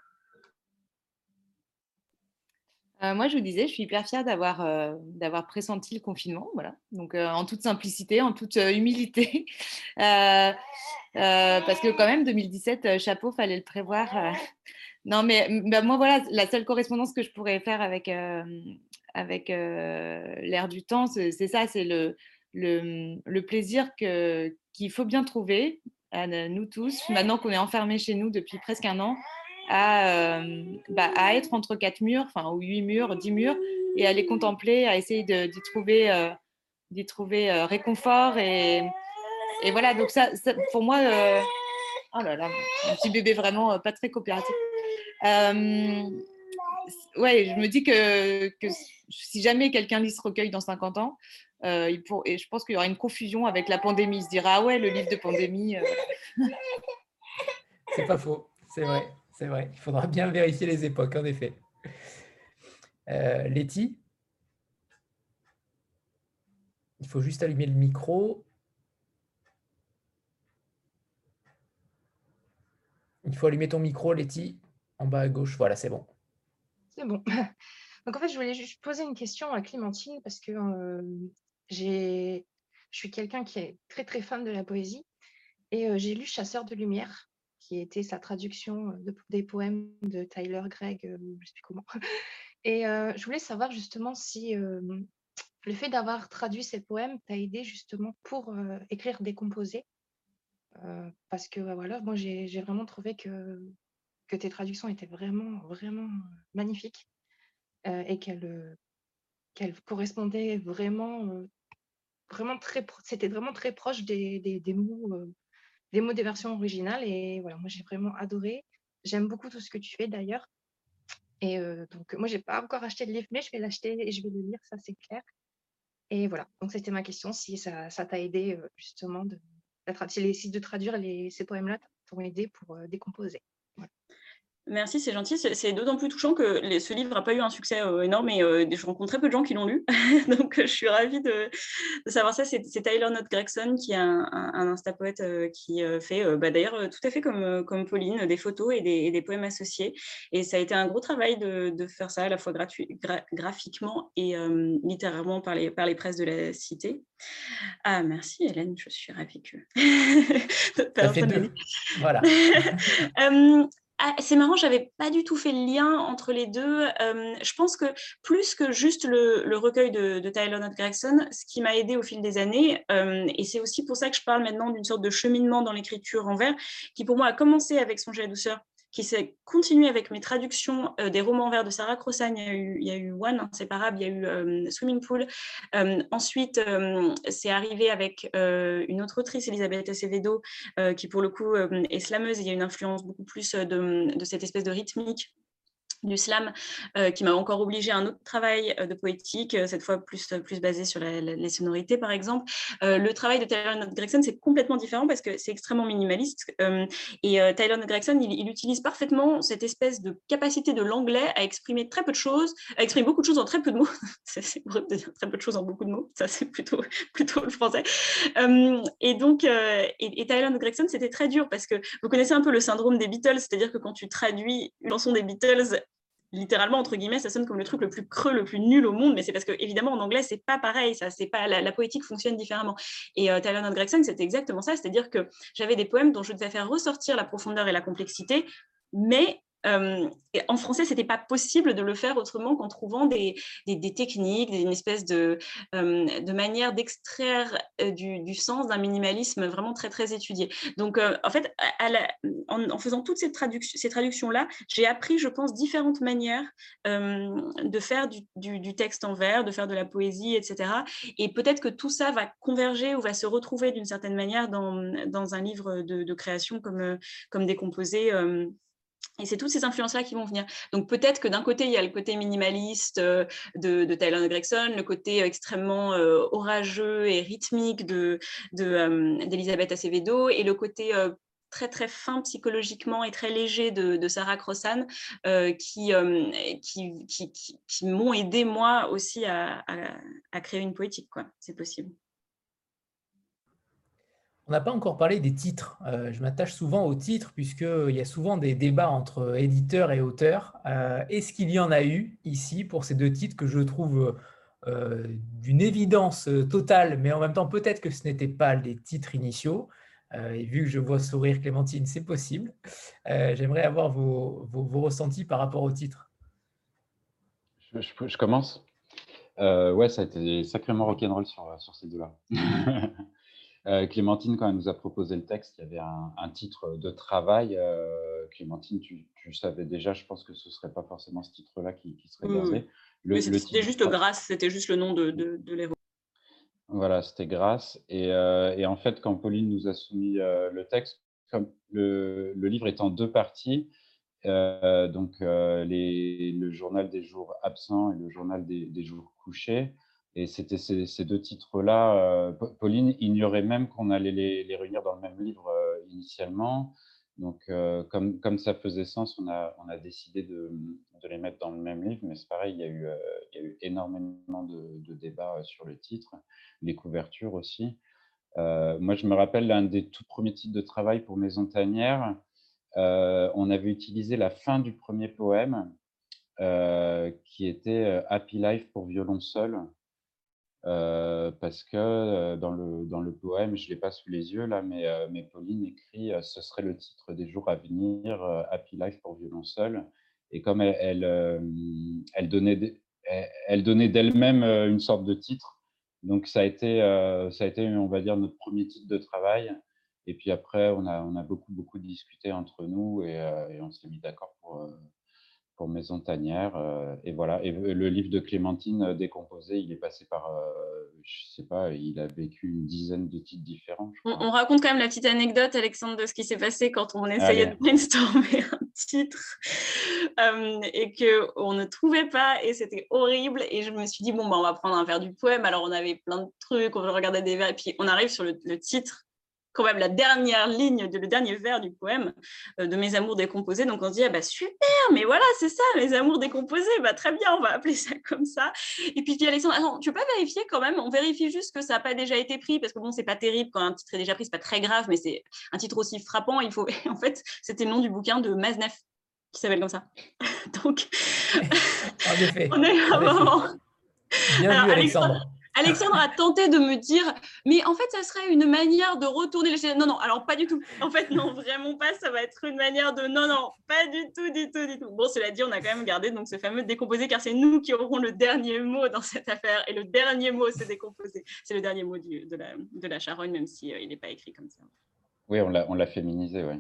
Speaker 4: Euh, moi, je vous disais, je suis hyper fière d'avoir euh, d'avoir pressenti le confinement, voilà. Donc, euh, en toute simplicité, en toute humilité, parce que quand même, 2017, chapeau, fallait le prévoir. non, mais bah, moi, voilà, la seule correspondance que je pourrais faire avec avec l'air du temps, c'est ça, c'est le, le, le plaisir que qu'il faut bien trouver, à nous tous, maintenant qu'on est enfermés chez nous depuis presque un an, à, euh, bah, à être entre quatre murs, enfin, ou huit murs, dix murs, et à les contempler, à essayer d'y trouver, euh, d'y trouver euh, réconfort. Et, et, voilà, donc ça, pour moi, oh là là, un petit bébé vraiment pas très coopératif. ouais, je me dis que, que si jamais quelqu'un lit ce recueil dans 50 ans, euh, et je pense qu'il y aura une confusion avec la pandémie. Il se dira, ah ouais, le livre de pandémie. Euh.
Speaker 1: c'est pas faux, c'est vrai, c'est vrai. Il faudra bien vérifier les époques, en effet. Euh, Letty? Il faut juste allumer le micro. Il faut allumer ton micro, Letty, en bas à gauche. Voilà, c'est bon.
Speaker 10: C'est bon. Donc en fait, je voulais juste poser une question à Clémentine parce que euh, je suis quelqu'un qui est très très fan de la poésie et j'ai lu Chasseur de lumière, qui était sa traduction des poèmes de Tyler Gregg, je ne sais plus comment. Et je voulais savoir justement si le fait d'avoir traduit ces poèmes t'a aidé justement pour écrire des composés. parce que voilà, moi j'ai vraiment trouvé que, que tes traductions étaient vraiment, vraiment magnifiques et qu'elles qu'elle correspondaient vraiment vraiment très, c'était vraiment très proche des, des, mots, euh, des mots des versions originales. Et voilà, moi j'ai vraiment adoré. J'aime beaucoup tout ce que tu fais d'ailleurs. Et euh, donc moi j'ai pas encore acheté le livre, mais je vais l'acheter et je vais le lire, ça c'est clair. Et voilà, donc c'était ma question, si ça t'a aidé euh, justement de, si les sites de traduire ces poèmes-là t'ont aidé pour décomposer.
Speaker 3: Merci, c'est gentil. C'est d'autant plus touchant que ce livre n'a pas eu un succès euh, énorme et euh, je rencontre très peu de gens qui l'ont lu. Donc, je suis ravie de, savoir ça. C'est Tyler Nott Gregson qui est un, un, instapoète euh, qui fait, bah, d'ailleurs, tout à fait comme, comme Pauline, des photos et des, poèmes associés. Et ça a été un gros travail de, faire ça à la fois graphiquement et littérairement par les, par les presses de la cité. Ah, merci Hélène, je suis ravie que.
Speaker 1: ça fait deux. Voilà.
Speaker 3: Ah, c'est marrant, j'avais pas du tout fait le lien entre les deux. Je pense que plus que juste le, recueil de, de Tyler Gregson, ce qui m'a aidé au fil des années, et c'est aussi pour ça que je parle maintenant d'une sorte de cheminement dans l'écriture en vers, qui pour moi a commencé avec Son jet douceur, qui s'est continué avec mes traductions euh, des romans verts de Sarah Crossan. Il y a eu, One, Inséparable, il y a eu euh, Swimming Pool. Euh, ensuite, c'est arrivé avec une autre autrice, Elisabeth Acevedo, qui pour le coup est slameuse. Il y a une influence beaucoup plus de, de cette espèce de rythmique du slam, euh, qui m'a encore obligé à un autre travail euh, de poétique, euh, cette fois plus, plus basé sur les sonorités, par exemple. le travail de Tyler Gregson, c'est complètement différent parce que c'est extrêmement minimaliste. et Tyler Gregson, il, il, utilise parfaitement cette espèce de capacité de l'anglais à exprimer très peu de choses, à exprimer beaucoup de choses en très peu de mots. c'est vrai de dire très peu de choses en beaucoup de mots, ça c'est plutôt, plutôt le français. et donc, et, et Tyler Gregson, c'était très dur parce que vous connaissez un peu le syndrome des Beatles, c'est-à-dire que quand tu traduis une chanson des Beatles, littéralement entre guillemets ça sonne comme le truc le plus creux le plus nul au monde mais c'est parce que évidemment en anglais c'est pas pareil ça c'est pas la, poétique fonctionne différemment. Et euh, Tyler Gregson c'était exactement ça c'est-à-dire que j'avais des poèmes dont je devais faire ressortir la profondeur et la complexité mais et en français, ce n'était pas possible de le faire autrement qu'en trouvant des, techniques, une espèce de, de manière d'extraire du, du, sens d'un minimalisme vraiment très, très étudié. Donc, en fait, en, faisant toutes ces, ces traductions-là, j'ai appris, je pense, différentes manières de faire du, texte en vers, de faire de la poésie, etc. Et peut-être que tout ça va converger ou va se retrouver d'une certaine manière dans, un livre de, de création comme, comme décomposé. Et c'est toutes ces influences-là qui vont venir. Donc peut-être que d'un côté, il y a le côté minimaliste euh, de, de Tyler Gregson, le côté extrêmement euh, orageux et rythmique de, d'Elisabeth Acevedo, et le côté euh, très très fin psychologiquement et très léger de, Sarah Crossan, qui, qui, qui, m'ont aidé moi aussi à, à créer une poétique. C'est possible.
Speaker 1: On n'a pas encore parlé des titres. Euh, je m'attache souvent aux titres puisqu'il y a souvent des débats entre éditeurs et auteurs. Euh, est-ce qu'il y en a eu ici pour ces deux titres que je trouve euh, d'une évidence totale, mais en même temps peut-être que ce n'étaient pas les titres initiaux et vu que je vois sourire Clémentine, c'est possible. J'aimerais avoir vos, ressentis par rapport au titre.
Speaker 2: Je, commence? Ouais, ça a été sacrément rock'n'roll sur, sur ces deux-là. Euh, Clémentine, quand elle nous a proposé le texte, il y avait un, titre de travail. Euh, Clémentine, tu, savais déjà, je pense que ce ne serait pas forcément ce titre-là qui, serait gardé.
Speaker 3: C'était juste Grâce, c'était juste le nom de, de.
Speaker 2: Voilà, c'était Grâce. Euh, et, en fait, quand Pauline nous a soumis le texte, comme le, livre est en deux parties, donc le journal des jours absents et le journal des jours couchés, et c'était ces, deux titres-là. Euh, Pauline ignorait même qu'on allait les, réunir dans le même livre euh, initialement. Donc, euh, comme, ça faisait sens, on a, décidé de, les mettre dans le même livre. Mais c'est pareil, il y, a eu, énormément de, débats sur le titre, les couvertures aussi. moi, je me rappelle l'un des tout premiers titres de travail pour Maison Tanière. on avait utilisé la fin du premier poème, qui était Happy Life pour violon seul euh, parce que euh, dans, le, dans le poème, je ne l'ai pas sous les yeux là, mais, euh, mais Pauline écrit Ce serait le titre des jours à venir, Happy Life pour violon seul. Et comme elle, elle, donnait, elle, donnait d'elle-même une sorte de titre, donc ça a, été, ça a été, on va dire, notre premier titre de travail. Et puis après, on a, on a beaucoup, beaucoup discuté entre nous et, et on s'est mis d'accord pour, pour Maison Tanière. Euh, et voilà. Et le livre de Clémentine euh, décomposé, il est passé par, euh, je sais pas, il a vécu une dizaine de titres différents.
Speaker 3: On, raconte quand même la petite anecdote, Alexandre, de ce qui s'est passé quand on essayait de brainstormer un titre et que on ne trouvait pas et c'était horrible. Et je me suis dit bon bah on va prendre un verre du poème. Alors on avait plein de trucs, on regardait des vers et puis on arrive sur le titre quand même la dernière ligne, de, le dernier vers du poème euh, de Mes amours décomposés. Donc on se dit, ah bah super, mais voilà, c'est ça, Mes amours décomposés, bah, très bien, on va appeler ça comme ça. Et puis, puis Alexandre, attends, tu peux pas vérifier quand même? On vérifie juste que ça n'a pas déjà été pris, parce que bon, c'est pas terrible quand un titre est déjà pris, c'est pas très grave, mais c'est un titre aussi frappant. Il faut, en fait, c'était le nom du bouquin de Maznef qui s'appelle comme ça. Donc,
Speaker 1: on est vraiment. Bien vu, Alexandre.
Speaker 3: Alexandre a tenté de me dire, mais en fait, ça serait une manière de retourner les chaînes. Non, non, alors pas du tout. En fait, non, vraiment pas. Ça va être une manière de. Non, non, pas du tout, du tout, du tout. Bon, cela dit, on a quand même gardé donc ce fameux décomposé, car c'est nous qui aurons le dernier mot dans cette affaire. Et le dernier mot, c'est décomposé. C'est le dernier mot de, la, de la charogne, même si euh, il n'est pas écrit comme ça.
Speaker 2: Oui, on l'a féminisé, oui.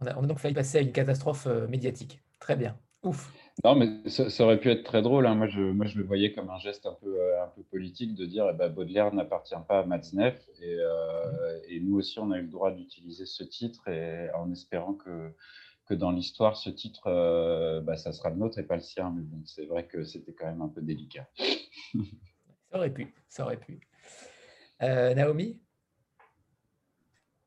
Speaker 1: On a, on a donc failli passer à une catastrophe euh, médiatique. Très bien. Ouf.
Speaker 2: Non, mais ça, aurait pu être très drôle. Hein. Moi, je, moi, je le voyais comme un geste un peu, euh, un peu politique de dire eh ben, Baudelaire n'appartient pas à Matzneff. Et, euh, et, nous aussi, on a eu le droit d'utiliser ce titre et, en espérant que, que dans l'histoire, ce titre, euh, bah, ça sera le nôtre et pas le sien. Mais bon, c'est vrai que c'était quand même un peu délicat.
Speaker 1: ça aurait pu. Ça aurait pu. Naomi?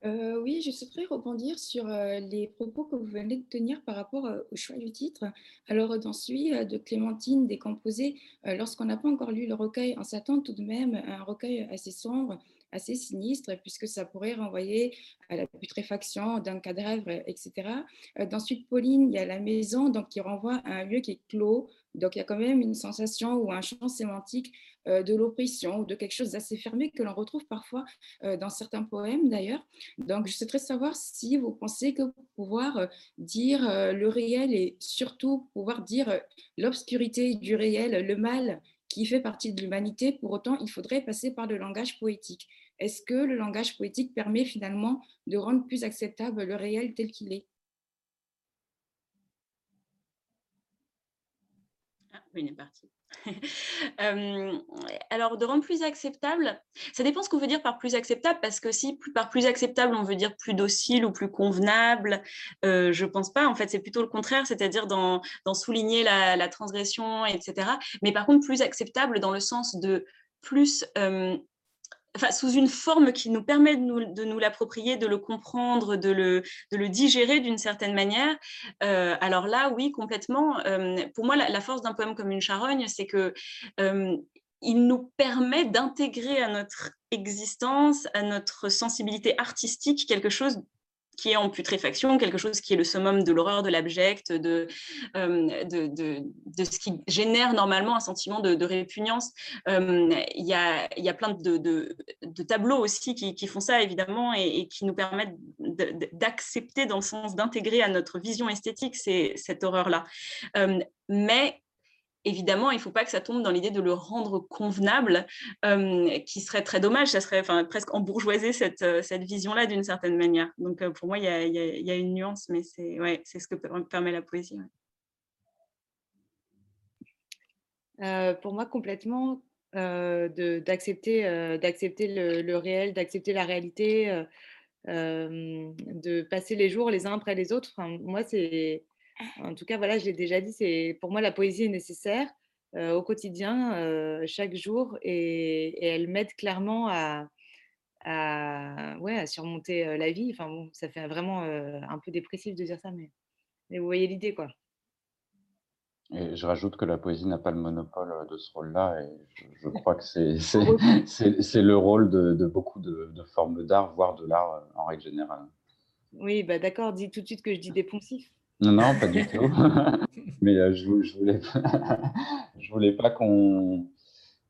Speaker 6: Euh, oui, je souhaiterais rebondir sur euh, les propos que vous venez de tenir par rapport euh, au choix du titre. Alors, dans celui de Clémentine décomposée, lorsqu'on n'a pas encore lu le recueil, on s'attend tout de même à un recueil assez sombre, assez sinistre, puisque ça pourrait renvoyer à la putréfaction d'un cadavre, etc. D'ensuite, Pauline, il y a la maison donc, qui renvoie à un lieu qui est clos. Donc, il y a quand même une sensation ou un champ sémantique de l'oppression ou de quelque chose d'assez fermé que l'on retrouve parfois dans certains poèmes d'ailleurs. Donc, je souhaiterais savoir si vous pensez que pouvoir dire le réel et surtout pouvoir dire l'obscurité du réel, le mal qui fait partie de l'humanité, pour autant, il faudrait passer par le langage poétique. Est-ce que le langage poétique permet finalement de rendre plus acceptable le réel tel qu'il est?
Speaker 3: Parti. alors, de rendre plus acceptable, ça dépend ce qu'on veut dire par plus acceptable, parce que si par plus acceptable, on veut dire plus docile ou plus convenable, euh, je pense pas. En fait, c'est plutôt le contraire, c'est-à-dire dans, souligner la, transgression, etc. Mais par contre, plus acceptable dans le sens de plus sous une forme qui nous permet de nous, l'approprier, de le comprendre, de le, de le digérer d'une certaine manière. Euh, alors là, oui, complètement. Euh, pour moi, la, force d'un poème comme une charogne, c'est que euh, il nous permet d'intégrer à notre existence, à notre sensibilité artistique, quelque chose qui est en putréfaction, quelque chose qui est le summum de l'horreur, de l'abject, de, euh, de, de, ce qui génère normalement un sentiment de, répugnance. Euh, il y, a, y, a, plein de, tableaux aussi qui, qui, font ça, évidemment, et, qui nous permettent d'accepter, dans le sens d'intégrer à notre vision esthétique cette horreur-là. Euh, mais évidemment, il ne faut pas que ça tombe dans l'idée de le rendre convenable, qui serait très dommage. Ça serait enfin, presque embourgeoiser cette, cette vision-là d'une certaine manière. Donc, pour moi, il y a, une nuance, mais c'est ouais, ce que permet la poésie.
Speaker 4: pour moi, complètement, d'accepter d'accepter le, réel, d'accepter la réalité, de passer les jours les uns après les autres. moi, c'est en tout cas, voilà, j'ai déjà dit, c'est pour moi la poésie est nécessaire au quotidien, chaque jour, et, elle m'aide clairement à, ouais, à surmonter la vie. Enfin bon, ça fait vraiment un peu dépressif de dire ça, mais, mais vous voyez l'idée, quoi.
Speaker 2: Et je rajoute que la poésie n'a pas le monopole de ce rôle-là, et je, crois que c'est le rôle de, beaucoup de, de formes d'art, voire de l'art en règle générale.
Speaker 4: Oui, bah d'accord, dis tout de suite que je dis des poncifs.
Speaker 2: Non, non, pas du tout. Mais euh, je, ne voulais pas, je voulais pas qu'on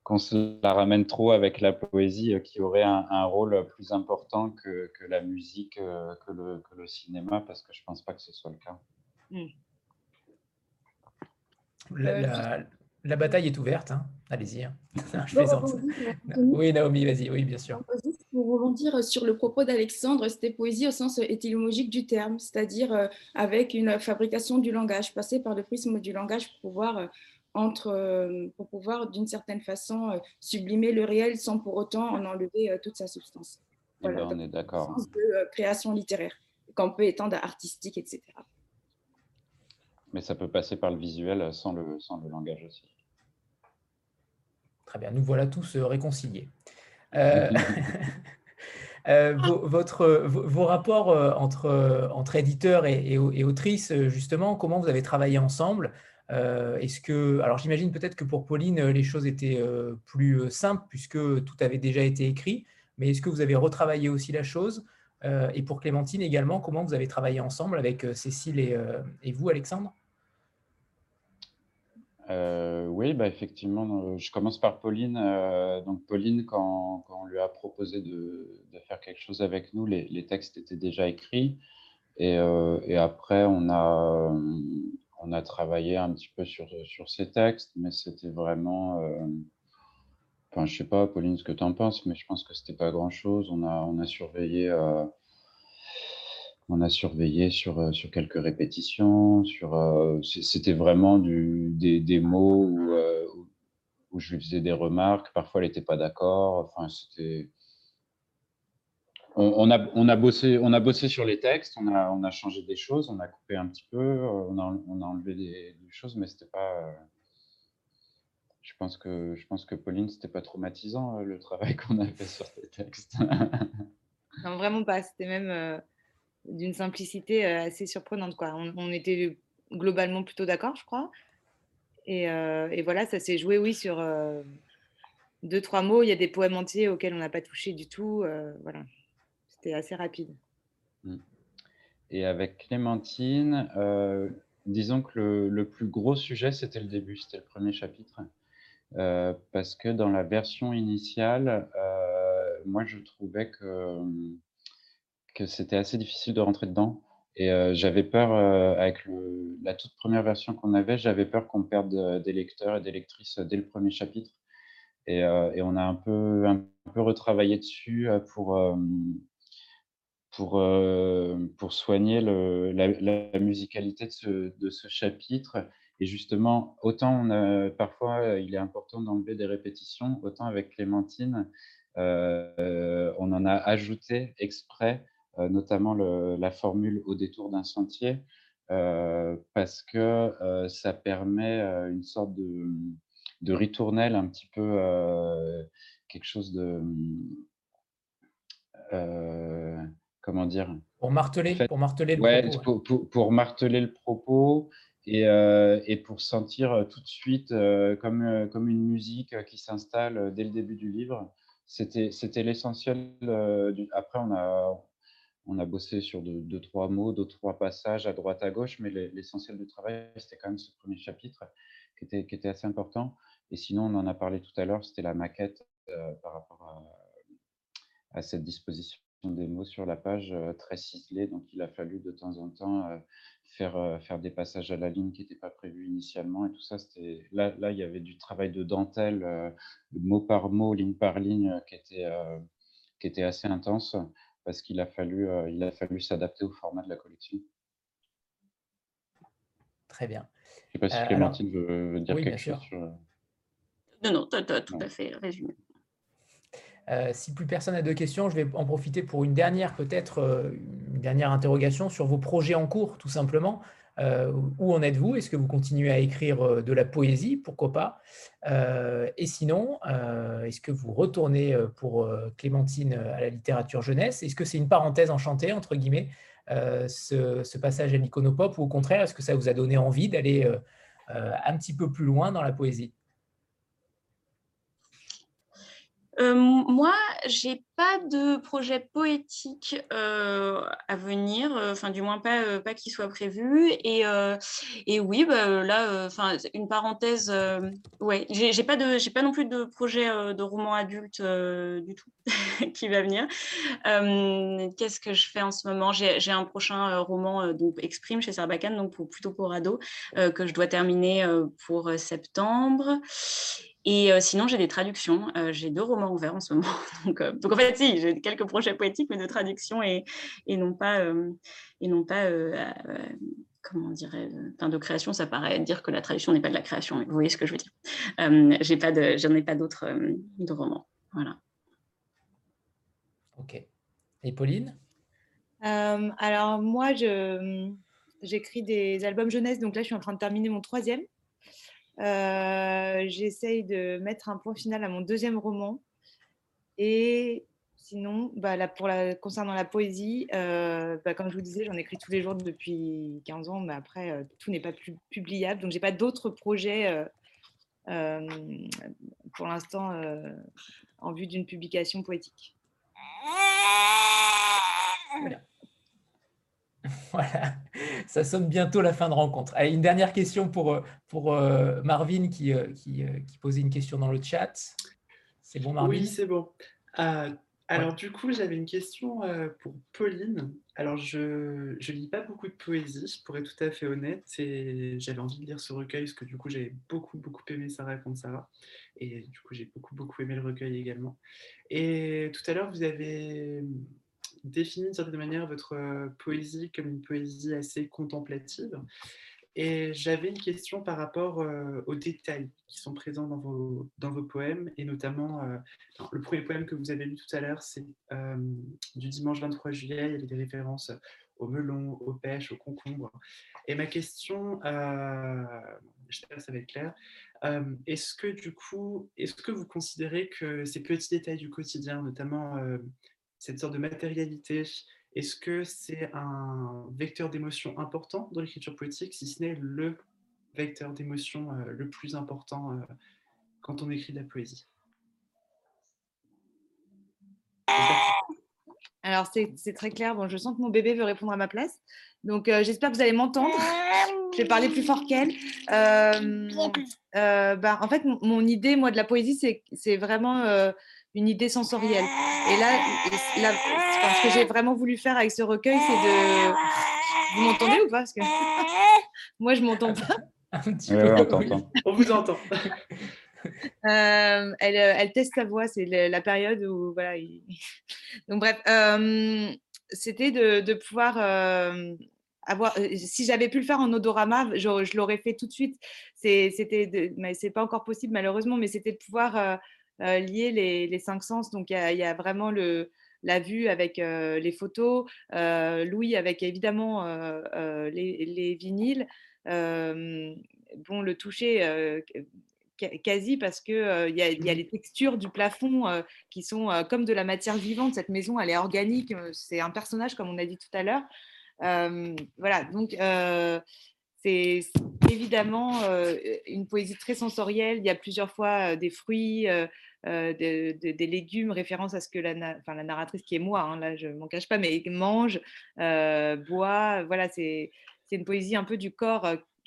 Speaker 2: qu'on se la ramène trop avec la poésie euh, qui aurait un, rôle plus important que, que la musique, euh, que, le, que, le, cinéma, parce que je pense pas que ce soit le cas.
Speaker 1: La, la bataille est ouverte, hein. allez-y. Hein. oui, Naomi, vas-y, oui, bien sûr.
Speaker 6: Pour rebondir sur le propos d'Alexandre, c'était poésie au sens étymologique du terme, c'est-à-dire euh, avec une fabrication du langage, passer par le prisme du langage pour pouvoir, euh, entre, euh, pour pouvoir d'une certaine façon sublimer le réel sans pour autant en enlever toute sa substance.
Speaker 2: Eh ben, voilà, on est d'accord.
Speaker 6: de création littéraire, qu'on peut étendre à artistique, etc.
Speaker 2: Mais ça peut passer par le visuel sans le, sans le langage aussi.
Speaker 1: Très bien, nous voilà tous euh, réconciliés. Euh, euh, vos, rapports entre, entre éditeurs et, et, autrices, justement, comment vous avez travaillé ensemble? Est-ce que, alors j'imagine peut-être que pour Pauline, les choses étaient plus simples puisque tout avait déjà été écrit, mais est-ce que vous avez retravaillé aussi la chose? Et pour Clémentine également, comment vous avez travaillé ensemble avec Cécile et vous, Alexandre?
Speaker 2: Euh, oui, bah effectivement, je commence par Pauline. Euh, donc Pauline, quand, on lui a proposé de, faire quelque chose avec nous, les, textes étaient déjà écrits. Et, euh, et, après, on a, on a travaillé un petit peu sur, sur ces textes, mais c'était vraiment... enfin, je sais pas, Pauline, ce que tu en penses, mais je pense que c'était pas grand-chose. On a, on a surveillé on a surveillé sur, euh, sur quelques répétitions. Sur, euh, c'était vraiment des, des, mots euh, où, je lui faisais des remarques. Parfois, elle n'était pas d'accord. On, a, bossé, sur les textes, on a, changé des choses, on a coupé un petit peu, on a, enlevé des, choses, mais c'était pas. Je pense que, je pense que Pauline, c'était pas traumatisant le travail qu'on a fait sur tes textes.
Speaker 4: vraiment pas. C'était même d'une simplicité euh, assez surprenante. Quoi. On, était globalement plutôt d'accord, je crois. Et, euh, voilà, ça s'est joué, oui, sur, euh, deux, trois mots. Il y a des poèmes entiers auxquels on n'a pas touché du tout. voilà, c'était assez rapide.
Speaker 2: Mmh. Et avec Clémentine, disons que le, plus gros sujet, c'était le début, c'était le premier chapitre. parce que dans la version initiale, moi, je trouvais que, c'était assez difficile de rentrer dedans. Et j'avais peur, avec la toute première version qu'on avait, j'avais peur qu'on perde des lecteurs et des lectrices dès le premier chapitre. Et, on a un peu, un peu retravaillé dessus pour, pour, pour soigner le, la, musicalité de ce, de ce, chapitre. Et justement, autant parfois il est important d'enlever des répétitions, autant avec Clémentine, on en a ajouté exprès euh, notamment la formule au détour d'un sentier, euh, parce que euh, ça permet une sorte de, de ritournelle, un petit peu quelque chose de comment dire?
Speaker 1: Pour marteler, pour marteler le
Speaker 2: ouais,
Speaker 1: propos.
Speaker 2: Pour, pour, marteler le propos et, et, pour sentir tout de suite comme, comme une musique qui s'installe dès le début du livre. C'était l'essentiel. Après, on a, on a bossé sur deux, trois mots, deux, trois passages à droite, à gauche, mais l'essentiel du travail, c'était quand même ce premier chapitre qui était, qui était assez important. Et sinon, on en a parlé tout à l'heure, c'était la maquette euh, par rapport à, cette disposition des mots sur la page euh, très ciselée. Donc, il a fallu de temps en temps euh, faire, faire des passages à la ligne qui n'étaient pas prévus initialement. Et tout ça, c'était là, là, il y avait du travail de dentelle, mot par mot, ligne par ligne, qui était, qui était assez intense parce qu'il a fallu, euh, il a fallu s'adapter au format de la collection.
Speaker 1: Très bien.
Speaker 2: Je ne sais pas si euh, Clémentine veut, dire quelque chose sur... Euh,
Speaker 3: non, non, tu as, tout à fait résumé.
Speaker 1: si plus personne n'a de questions, je vais en profiter pour une dernière, peut-être une dernière interrogation sur vos projets en cours, tout simplement. Euh, où en êtes-vous? Est-ce que vous continuez à écrire euh, de la poésie? Pourquoi pas? Euh, Et sinon, est-ce que vous retournez pour Clémentine à la littérature jeunesse? Est-ce que c'est une parenthèse enchantée, entre guillemets, ce, passage à l'iconopop? Ou au contraire, est-ce que ça vous a donné envie d'aller un petit peu plus loin dans la poésie?
Speaker 3: Euh, moi, j'ai pas de projet poétique euh, à venir, euh, enfin du moins pas, pas qui soit prévu. Et, et oui, bah, là, enfin une parenthèse, ouais, j'ai pas de, j'ai pas non plus de projet de roman adulte du tout qui va venir. Qu'est-ce que je fais en ce moment? J'ai un prochain roman donc exprime chez Sarbacane, donc plutôt pour ado, que je dois terminer pour septembre. Et euh, sinon, j'ai des traductions. Euh, j'ai deux romans ouverts en ce moment. Donc, euh, donc en fait, si, j'ai quelques projets poétiques, mais de traduction et, et non pas, et non pas comment dirait, enfin, de création. Ça paraît dire que la traduction n'est pas de la création. Mais vous voyez ce que je veux dire. j'ai pas de, j'en ai pas d'autres de romans. Voilà.
Speaker 1: Ok. Et Pauline?
Speaker 4: Alors moi, je j'écris des albums jeunesse. Donc là, je suis en train de terminer mon troisième. Euh, j'essaye de mettre un point final à mon deuxième roman. Et sinon, bah, pour concernant la poésie, euh, bah, comme je vous disais, j'en écris tous les jours depuis 15 ans, mais après, euh, tout n'est pas plus publiable. Donc, je n'ai pas d'autres projets pour l'instant en vue d'une publication poétique.
Speaker 1: Voilà. Voilà, ça sonne bientôt la fin de rencontre. Allez, une dernière question pour, euh, pour euh, Marvin qui, euh, qui, qui, posait une question dans le chat. C'est bon, Marvin?
Speaker 11: Oui, c'est bon. alors, du coup, j'avais une question pour Pauline. Alors, je ne lis pas beaucoup de poésie, pour être tout à fait honnête, et j'avais envie de lire ce recueil parce que du coup, j'ai beaucoup, beaucoup aimé Sarah contre Sarah. Et du coup, j'ai beaucoup, beaucoup aimé le recueil également. Et tout à l'heure, vous avez définit d'une certaine manière votre euh, poésie comme une poésie assez contemplative. Et j'avais une question par rapport euh, aux détails qui sont présents dans vos, dans vos poèmes, et notamment euh, le premier poème que vous avez lu tout à l'heure, c'est du dimanche 23 juillet, il y avait des références au melon, aux pêches, aux concombres. Et ma question, j'espère que ça va être clair, est-ce que du coup, est-ce que vous considérez que ces petits détails du quotidien, notamment cette sorte de matérialité, est-ce que c'est un vecteur d'émotion important dans l'écriture poétique, si ce n'est le vecteur d'émotion euh, le plus important euh, quand on écrit de la poésie?
Speaker 4: Alors, c'est très clair. Bon, je sens que mon bébé veut répondre à ma place. Donc, euh, j'espère que vous allez m'entendre. je vais parler plus fort qu'elle. Bah, en fait, mon, idée, moi, de la poésie, c'est vraiment une idée sensorielle. Et là, ce que j'ai vraiment voulu faire avec ce recueil, c'est de... Vous m'entendez ou pas Parce que moi, je m'entends pas.
Speaker 11: on, vous entend.
Speaker 4: elle, elle, teste sa voix, c'est la, période où voilà. Donc bref, c'était de, pouvoir avoir. Si j'avais pu le faire en odorama, je, l'aurais fait tout de suite. C'était, mais c'est pas encore possible malheureusement, mais c'était de pouvoir lier les, cinq sens. Donc il y, a vraiment le la vue avec les photos, Louis avec évidemment les, les, vinyles, bon le toucher quasi parce que il y, a mmh les textures du plafond qui sont comme de la matière vivante. Cette maison, elle est organique. C'est un personnage, comme on a dit tout à l'heure. voilà, donc c'est évidemment une poésie très sensorielle. Il y a plusieurs fois des fruits, des légumes, référence à ce que la, la narratrice qui est moi, hein, là je m'en cache pas, mais mange, boit. Voilà, c'est une poésie un peu du corps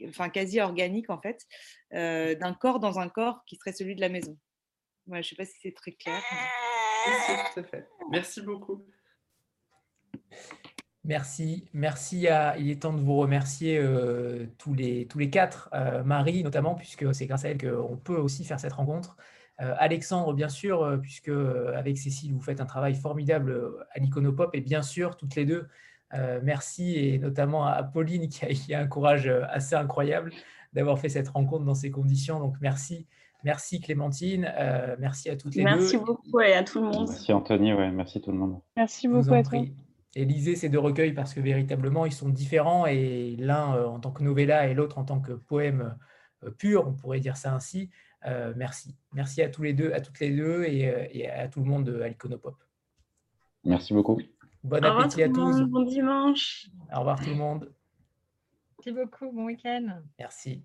Speaker 4: enfin quasi organique en fait, euh, d'un corps dans un corps qui serait celui de la maison. je ne sais pas si c'est très clair.
Speaker 11: Merci beaucoup.
Speaker 1: Merci, merci à. Il est temps de vous remercier euh, tous, les, tous les quatre, euh, Marie notamment, puisque c'est grâce à elle qu'on peut aussi faire cette rencontre. Alexandre, bien sûr, puisque avec Cécile, vous faites un travail formidable à l'Iconopop, et bien sûr, toutes les deux, euh, merci et notamment à Pauline qui a, un courage euh, assez incroyable d'avoir fait cette rencontre dans ces conditions. Donc merci, merci Clémentine, euh, merci à toutes les
Speaker 3: deux.
Speaker 1: Merci
Speaker 3: beaucoup et à tout le monde.
Speaker 2: Merci Anthony, ouais, merci tout le monde.
Speaker 10: Merci beaucoup à toi.
Speaker 1: Et lisez ces deux recueils parce que véritablement ils sont différents et l'un en tant que novella et l'autre en tant que poème pur, on pourrait dire ça ainsi. Merci, merci à tous les deux, à toutes les deux et, et à tout le monde à l'Iconopop.
Speaker 2: Merci beaucoup.
Speaker 1: Bon appétit à tous.
Speaker 3: Bon dimanche.
Speaker 1: Au revoir tout le monde.
Speaker 10: Merci beaucoup. Bon week-end.
Speaker 1: Merci.